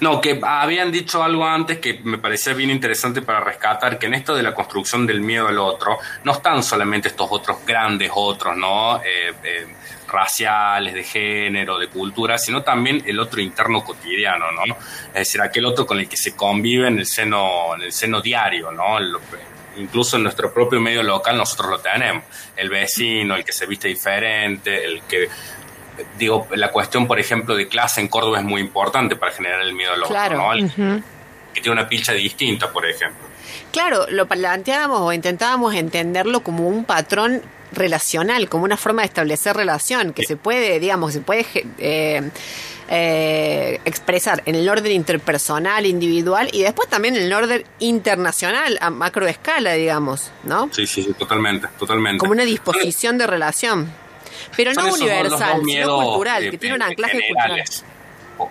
No, que habían dicho algo antes que me parecía bien interesante para rescatar, que en esto de la construcción del miedo al otro, no están solamente estos otros grandes otros, ¿no? Eh, eh, raciales, de género, de cultura, sino también el otro interno cotidiano, ¿no? Es decir, aquel otro con el que se convive en el seno, en el seno diario, ¿no? Incluso en nuestro propio medio local nosotros lo tenemos. El vecino, el que se viste diferente, el que digo, la cuestión, por ejemplo, de clase en Córdoba es muy importante para generar el miedo al otro,
Claro.
que tiene una pilcha distinta, por ejemplo.
Claro, lo planteábamos o intentábamos entenderlo como un patrón relacional, como una forma de establecer relación, que se puede, digamos, se puede eh, eh, expresar en el orden interpersonal, individual y después también en el orden internacional, a macroescala, digamos, ¿no?
Sí, sí, sí, totalmente, totalmente.
Como una disposición de relación. Pero no universal, sino cultural, que tiene un anclaje
generales.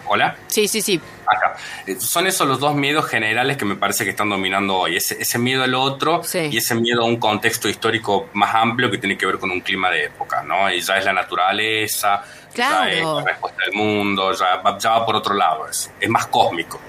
¿Hola?
Sí, sí, sí.
acá. Eh, Son esos los dos miedos generales que me parece que están dominando hoy. Ese, ese miedo al otro
Sí.
y ese miedo a un contexto histórico más amplio que tiene que ver con un clima de época, ¿no? Y ya es la naturaleza,
Claro.
ya es la respuesta del mundo, ya va, ya va por otro lado eso. Es más cósmico.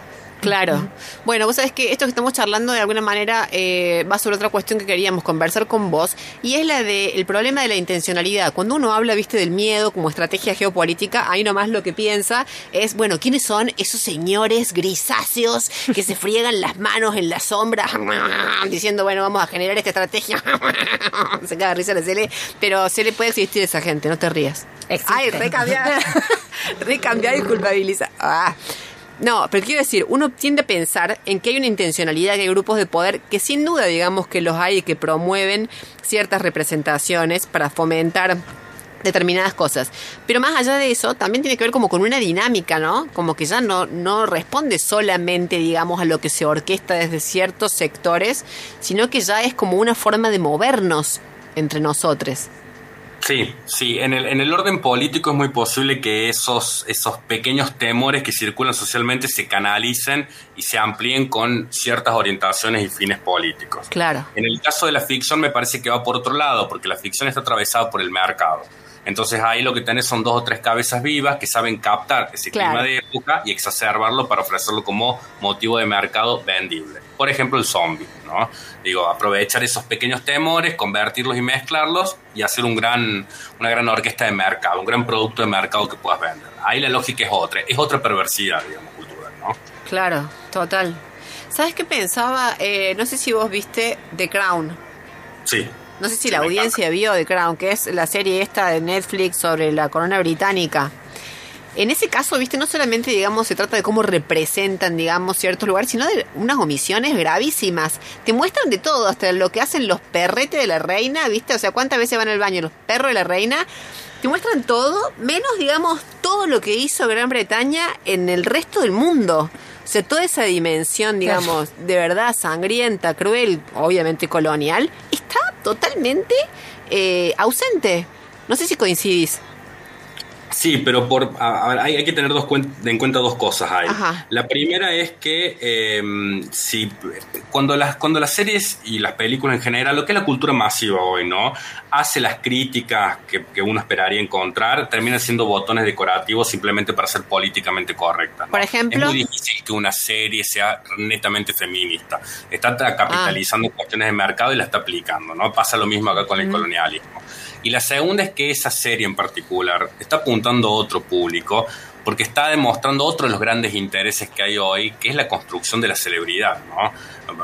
Claro. Bueno, vos sabés que esto que estamos charlando de alguna manera eh, va sobre otra cuestión que queríamos conversar con vos y es la del problema de la intencionalidad. Cuando uno habla, viste, del miedo como estrategia geopolítica, ahí nomás lo que piensa es, bueno, ¿quiénes son esos señores grisáceos que se friegan las manos en la sombra diciendo, bueno, vamos a generar esta estrategia? se caga de risa la Cele, pero se le puede existir esa gente, no te rías. Ay, recambiar. recambiar y culpabilizar. Ah. No, pero quiero decir, uno tiende a pensar en que hay una intencionalidad, que hay grupos de poder que sin duda digamos que los hay y que promueven ciertas representaciones para fomentar determinadas cosas. Pero más allá de eso, también tiene que ver como con una dinámica, ¿no? Como que ya no, no responde solamente, digamos, a lo que se orquesta desde ciertos sectores, sino que ya es como una forma de movernos entre nosotros.
Sí, sí, en el, en el orden político es muy posible que esos, esos pequeños temores que circulan socialmente se canalicen y se amplíen con ciertas orientaciones y fines políticos.
Claro.
En el caso de la ficción me parece que va por otro lado, porque la ficción está atravesada por el mercado. Entonces ahí lo que tenés son dos o tres cabezas vivas que saben captar ese
Claro.
clima de época y exacerbarlo para ofrecerlo como motivo de mercado vendible. Por ejemplo, el zombie, ¿no? Digo, aprovechar esos pequeños temores, convertirlos y mezclarlos y hacer un gran, una gran orquesta de mercado, un gran producto de mercado que puedas vender. Ahí la lógica es otra, es otra perversidad, digamos, cultural, ¿no?
Claro, total. ¿Sabes qué pensaba? Eh, no sé si vos viste The Crown.
Sí.
No sé si la audiencia vio The Crown, que es la serie esta de Netflix sobre la corona británica. En ese caso, viste, no solamente, digamos, se trata de cómo representan, digamos, ciertos lugares, sino de unas omisiones gravísimas. Te muestran de todo, hasta lo que hacen los perretes de la reina, viste, o sea, cuántas veces van al baño los perros de la reina. Te muestran todo, menos, digamos, todo lo que hizo Gran Bretaña en el resto del mundo. O sea, toda esa dimensión, digamos, de verdad sangrienta, cruel, obviamente colonial, está totalmente eh, ausente. No sé si coincidís.
Sí, pero por a- a ver, hay, hay que tener dos cuen- en cuenta dos cosas ahí.
Ajá.
La primera es que eh, si cuando las cuando las series y las películas en general, lo que es la cultura masiva hoy, ¿no? Hace las críticas que, que uno esperaría encontrar, terminan siendo botones decorativos simplemente para ser políticamente correctas. ¿no?
Por ejemplo.
es muy difícil que una serie sea netamente feminista. Está capitalizando cuestiones de mercado y la está aplicando, ¿no? Pasa lo mismo acá con el colonialismo. Y la segunda es que esa serie en particular está apuntando a otro público porque está demostrando otro de los grandes intereses que hay hoy, que es la construcción de la celebridad, ¿no?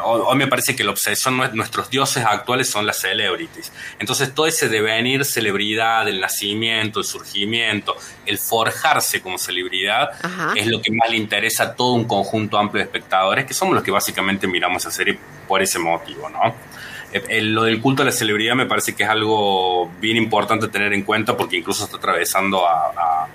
Hoy, me parece que la obsesión, nue- nuestros dioses actuales son las celebrities. Entonces todo ese devenir celebridad, el nacimiento, el surgimiento, el forjarse como celebridad,
Ajá.
es lo que más le interesa a todo un conjunto amplio de espectadores, que somos los que básicamente miramos esa serie por ese motivo, ¿no? Eh, eh, lo del culto a la celebridad me parece que es algo bien importante tener en cuenta porque incluso está atravesando a- a-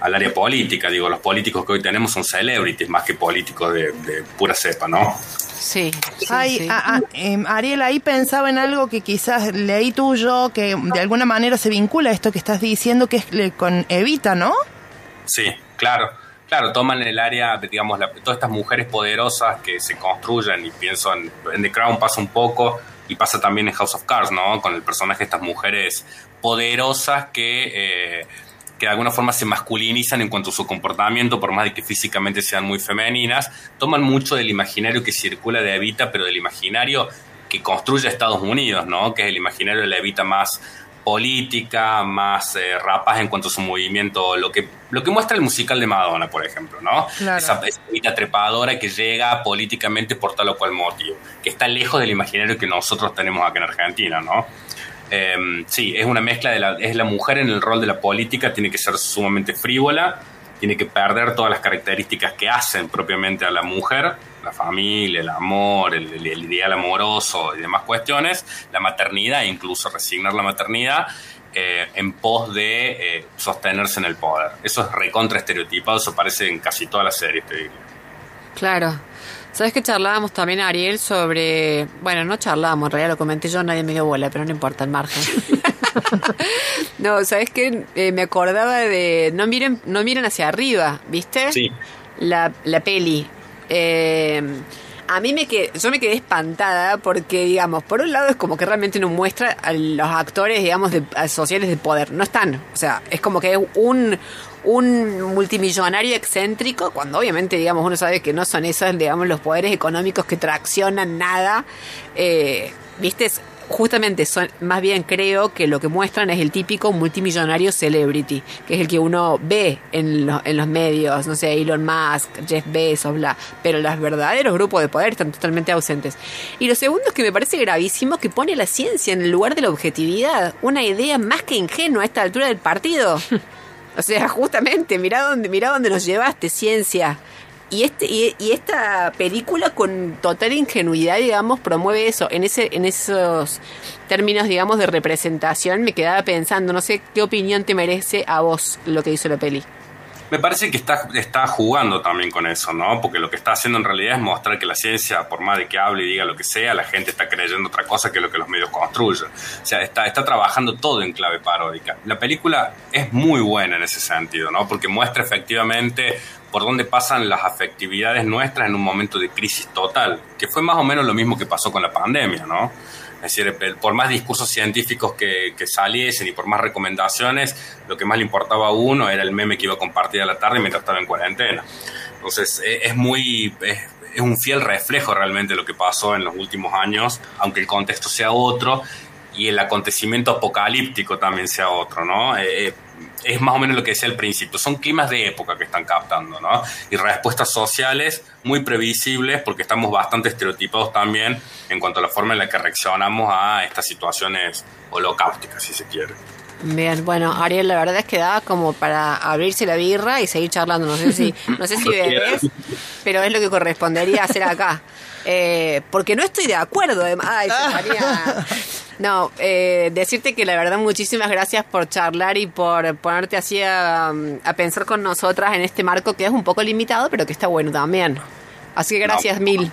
al área política. Digo, los políticos que hoy tenemos son celebrities más que políticos de, de pura cepa, ¿no?
Sí. sí,
Ay,
sí.
a- a- em, Ariel, ahí pensaba en algo que quizás leí tuyo, que de alguna manera se vincula a esto que estás diciendo, que es le- con Evita, ¿no?
Sí, claro. Claro, toman el área, de, digamos, la- todas estas mujeres poderosas que se construyen y pienso en, en The Crown pasa un poco y pasa también en House of Cards, ¿no? Con el personaje de estas mujeres poderosas que, eh, que de alguna forma se masculinizan en cuanto a su comportamiento, por más de que físicamente sean muy femeninas, toman mucho del imaginario que circula de Evita, pero del imaginario que construye Estados Unidos, ¿no? Que es el imaginario de la Evita más política, más eh, rapaz en cuanto a su movimiento, lo que, lo que muestra el musical de Madonna, por ejemplo, ¿no?
Claro.
Esa, esa trepadora que llega políticamente por tal o cual motivo, que está lejos del imaginario que nosotros tenemos acá en Argentina, ¿no? Eh, sí, es una mezcla de la, es la mujer en el rol de la política, tiene que ser sumamente frívola, tiene que perder todas las características que hacen propiamente a la mujer, la familia, el amor, el, el- el ideal amoroso y demás cuestiones, la maternidad, incluso resignar la maternidad eh, en pos de eh, sostenerse en el poder. Eso es recontra estereotipado, eso aparece en casi todas las series, te diría.
Claro. ¿Sabes que charlábamos también, Ariel, sobre... Bueno, no charlábamos, en realidad lo comenté yo, nadie me dio bola, pero no importa, el margen. no, ¿sabes qué? Eh, me acordaba de... No miren, no miren hacia arriba, ¿viste?
Sí,
la, la peli. Eh, a mí me quedé, yo me quedé espantada porque, digamos, por un lado es como que realmente nos muestra a los actores, digamos, sociales de poder. No están. O sea, es como que es un, un multimillonario excéntrico, cuando obviamente, digamos, uno sabe que no son esos, digamos, los poderes económicos que traccionan nada. Eh, ¿Viste? Justamente son, más bien creo que lo que muestran es el típico multimillonario celebrity, que es el que uno ve en, lo- en los medios, no sé, Elon Musk, Jeff Bezos, bla, pero los verdaderos grupos de poder están totalmente ausentes. Y lo segundo es que me parece gravísimo que pone la ciencia en el lugar de la objetividad, una idea más que ingenua a esta altura del partido. O sea, justamente, mirá dónde, mirá dónde nos llevaste, ciencia. Y, este, y, esta película con total ingenuidad, digamos, promueve eso. En, ese, en esos términos, digamos, de representación, me quedaba pensando, no sé qué opinión te merece a vos lo que hizo la peli.
Me parece que está, está jugando también con eso, ¿no? Porque lo que está haciendo en realidad es mostrar que la ciencia, por más de que hable y diga lo que sea, la gente está creyendo otra cosa que lo que los medios construyen. O sea, está, está trabajando todo en clave paródica. La película es muy buena en ese sentido, ¿no? Porque muestra efectivamente por dónde pasan las afectividades nuestras en un momento de crisis total, que fue más o menos lo mismo que pasó con la pandemia, ¿no? Es decir, por más discursos científicos que, saliesen y por más recomendaciones, lo que más le importaba a uno era el meme que iba a compartir a la tarde mientras estaba en cuarentena. Entonces, eh, es muy... Es, es un fiel reflejo realmente de lo que pasó en los últimos años, aunque el contexto sea otro y el acontecimiento apocalíptico también sea otro, ¿no? Eh, eh, es más o menos lo que decía al principio, son climas de época que están captando, ¿no? Y respuestas sociales muy previsibles porque estamos bastante estereotipados también en cuanto a la forma en la que reaccionamos a estas situaciones holocáusticas, si se quiere.
Bien, bueno, Ariel, la verdad es que da como para abrirse la birra y seguir charlando. No sé si, no sé si bebés, pero es lo que correspondería hacer acá. Eh, porque no estoy de acuerdo. además. Ay, se María. No, eh, decirte que la verdad muchísimas gracias por charlar y por ponerte así a, a pensar con nosotras en este marco que es un poco limitado, pero que está bueno también. Así que gracias
No.
mil.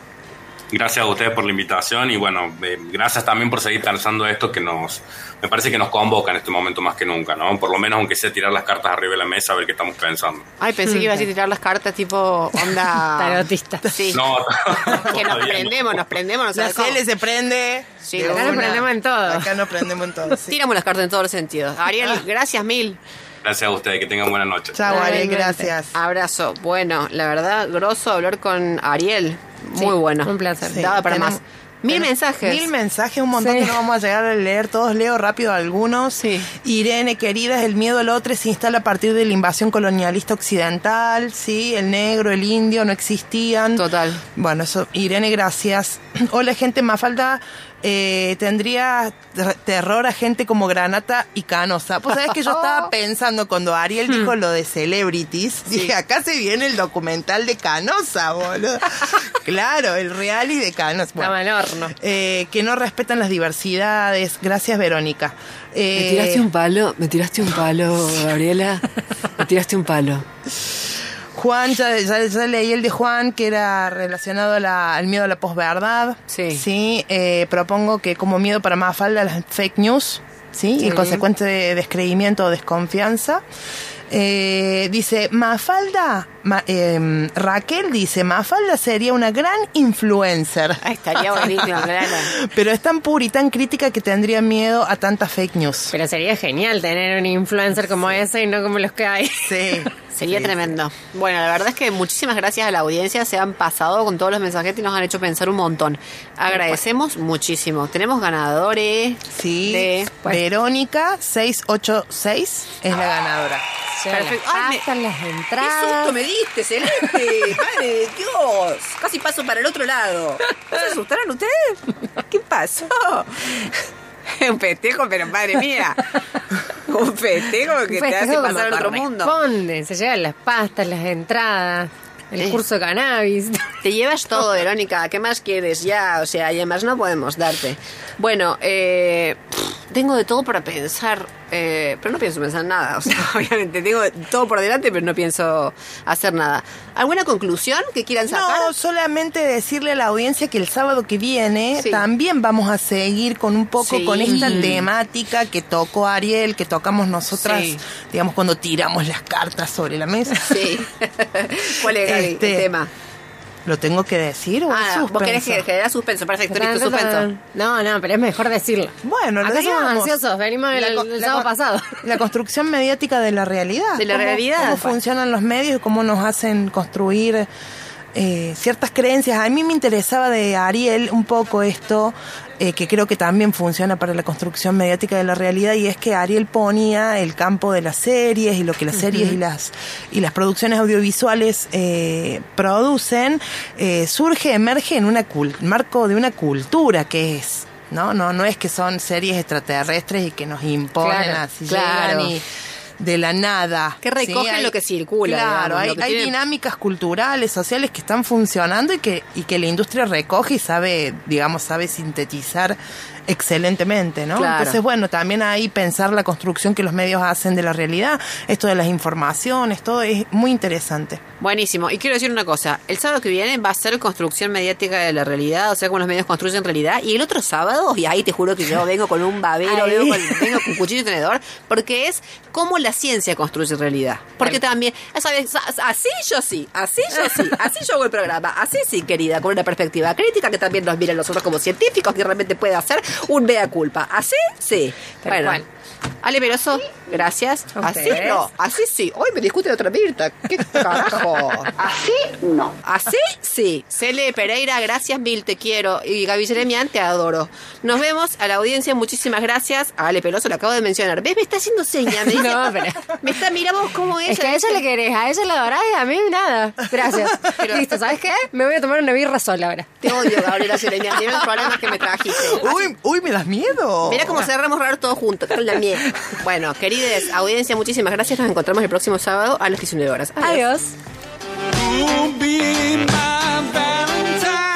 Gracias a ustedes por la invitación y bueno, eh, gracias también por seguir pensando esto que nos, me parece que nos convoca en este momento más que nunca, ¿no? Por lo menos aunque sea tirar las cartas arriba de la mesa a ver qué estamos pensando.
Ay, pensé que ibas a tirar las cartas tipo onda...
Tarotista.
Sí.
No,
Que nos
no.
prendemos, nos prendemos, no
La se prende.
Sí, acá
nos prendemos en todo.
Acá nos prendemos en todo. sí.
Tiramos las cartas en todos los sentidos. Ariel, gracias mil.
Gracias a ustedes, que tengan buena noche.
Chao, Ariel, gracias.
Abrazo. Bueno, la verdad, grosso hablar con Ariel. Muy
Sí,
bueno.
un placer.
Sí,
Daba para
tenemos-
más. Mil mensajes.
Mil mensajes, un montón
Sí.
que no vamos a llegar a leer todos. Leo rápido algunos.
Sí.
Irene, querida, el miedo al otro se instala a partir de la invasión colonialista occidental. Sí, el negro, el indio no existían.
Total.
Bueno, eso, Irene, gracias. Hola, gente, Mafalda. Eh, tendría ter- terror a gente como Granata y Canosa. Pues sabes que yo estaba pensando cuando Ariel dijo lo de celebrities, dije, acá se viene el documental de Canosa, boludo. claro, el reality de Canosa. Bueno.
Al horno.
Eh, que no respetan las diversidades. Gracias, Verónica. Eh,
Me tiraste un palo, me tiraste un palo, Gabriela. Me tiraste un palo.
Juan, ya, ya- ya leí el de Juan, que era relacionado a la- al miedo a la posverdad.
Sí.
Sí, eh, propongo que como miedo para Mafalda las fake news, ¿sí? Y el consecuente de- descreimiento o desconfianza. Eh, dice, Mafalda, Ma- em, Raquel dice, Mafalda sería una gran influencer.
Ay, estaría buenísimo, claro.
Pero es tan pura y tan crítica que tendría miedo a tanta fake news.
Pero sería genial tener un influencer como ese y no como los que hay.
Sí.
Sería
Sí.
tremendo. Bueno, la verdad es que muchísimas gracias a la audiencia. Se han pasado con todos los mensajes y nos han hecho pensar un montón. Agradecemos muchísimo. Tenemos ganadores.
Sí,
de-
Verónica 686 es la ganadora.
Perfecto.
Las
Ay, me-
las
¡Qué
entradas.
susto me diste, Celeste! ¡Madre de Dios! Casi paso para el otro lado. ¿No se asustaron ustedes? ¿Qué pasó? Un festejo, pero madre mía. Un festejo que te
Festejo
hace pasar al otro mundo.
Se llevan las pastas, las entradas, el
Eh.
curso de cannabis.
Te llevas todo, Verónica. ¿Qué más quieres? Ya, o sea, y además no podemos darte. Bueno, eh, Tengo de todo para pensar, eh, pero no pienso pensar en nada. O sea, obviamente tengo todo por delante, pero no pienso hacer nada. ¿Alguna conclusión que quieran sacar?
No, solamente decirle a la audiencia que el sábado que viene
Sí.
también vamos a seguir con un poco
Sí.
con esta temática que tocó Ariel, que tocamos nosotras,
Sí.
digamos, cuando tiramos las cartas sobre la mesa.
Sí. ¿Cuál es Gaby,
Este,
el tema?
¿Lo tengo que decir o es
Ah, vos querés
suspenso?
que generar suspenso. Perfecto, listo, suspenso.
No, no, pero es mejor decirlo.
Bueno, lo
Acá somos ansiosos, venimos el,
La co-
el sábado pasado.
La construcción mediática de la realidad.
De la
Cómo-
realidad.
Cómo funcionan los medios y cómo nos hacen construir eh, ciertas creencias. A mí me interesaba de Ariel un poco esto, eh, que creo que también funciona para la construcción mediática de la realidad, y es que Ariel ponía el campo de las series y lo que las series y las y las producciones audiovisuales eh, producen, eh, surge, emerge en una cul- marco de una cultura que es ¿no? No, no es que son series extraterrestres y que nos imponen
Claro,
así
claro.
llegan y de la nada.
Que recogen
Hay-
lo que circula,
Claro,
digamos,
hay, hay
tiene-
dinámicas culturales, sociales que están funcionando y que, y que la industria recoge y sabe, digamos, sabe sintetizar excelentemente, ¿no?
Claro.
Entonces, bueno, también ahí pensar la construcción que los medios hacen de la realidad, esto de las informaciones, todo es muy interesante.
Buenísimo. Y quiero decir una cosa. El sábado que viene va a ser construcción mediática de la realidad, o sea, cómo los medios construyen realidad. Y el otro sábado, y ahí te juro que yo vengo con un babero, vengo con, vengo con cuchillo y tenedor, porque es cómo la ciencia construye realidad. Porque también, sabes, así yo sí, así yo sí, así yo hago el programa, así sí, querida, con una perspectiva crítica que también nos miren nosotros como científicos, que realmente puede hacer un mea culpa. Así sí.
Tal
bueno.
cual.
Ale Peroso, gracias. Así no, así sí. Hoy me discute otra Mirta. ¿Qué carajo?
Así no.
¿Así? Sí. Cele Pereira, gracias mil, te quiero. Y Gaby Jeremian, te adoro. Nos vemos a la audiencia, muchísimas gracias. A Ale Peloso, lo acabo de mencionar. ¿Ves? Me está haciendo señas. Me dice,
No, pero-
Me está, mira vos cómo ella.
Es que a ella le querés, a ella la adorás y a mí nada. Gracias. Listo, ¿sabes qué? Me voy a tomar una birra sola ahora.
Te odio, Gabriela Jeremian. Mira los problemas que me trajiste.
Uy, uy, me das miedo.
Mira cómo cerramos raro todos juntos, con la miel. Bueno, querides, audiencia, muchísimas gracias. Nos encontramos el próximo sábado a las 19 horas.
Adiós.
my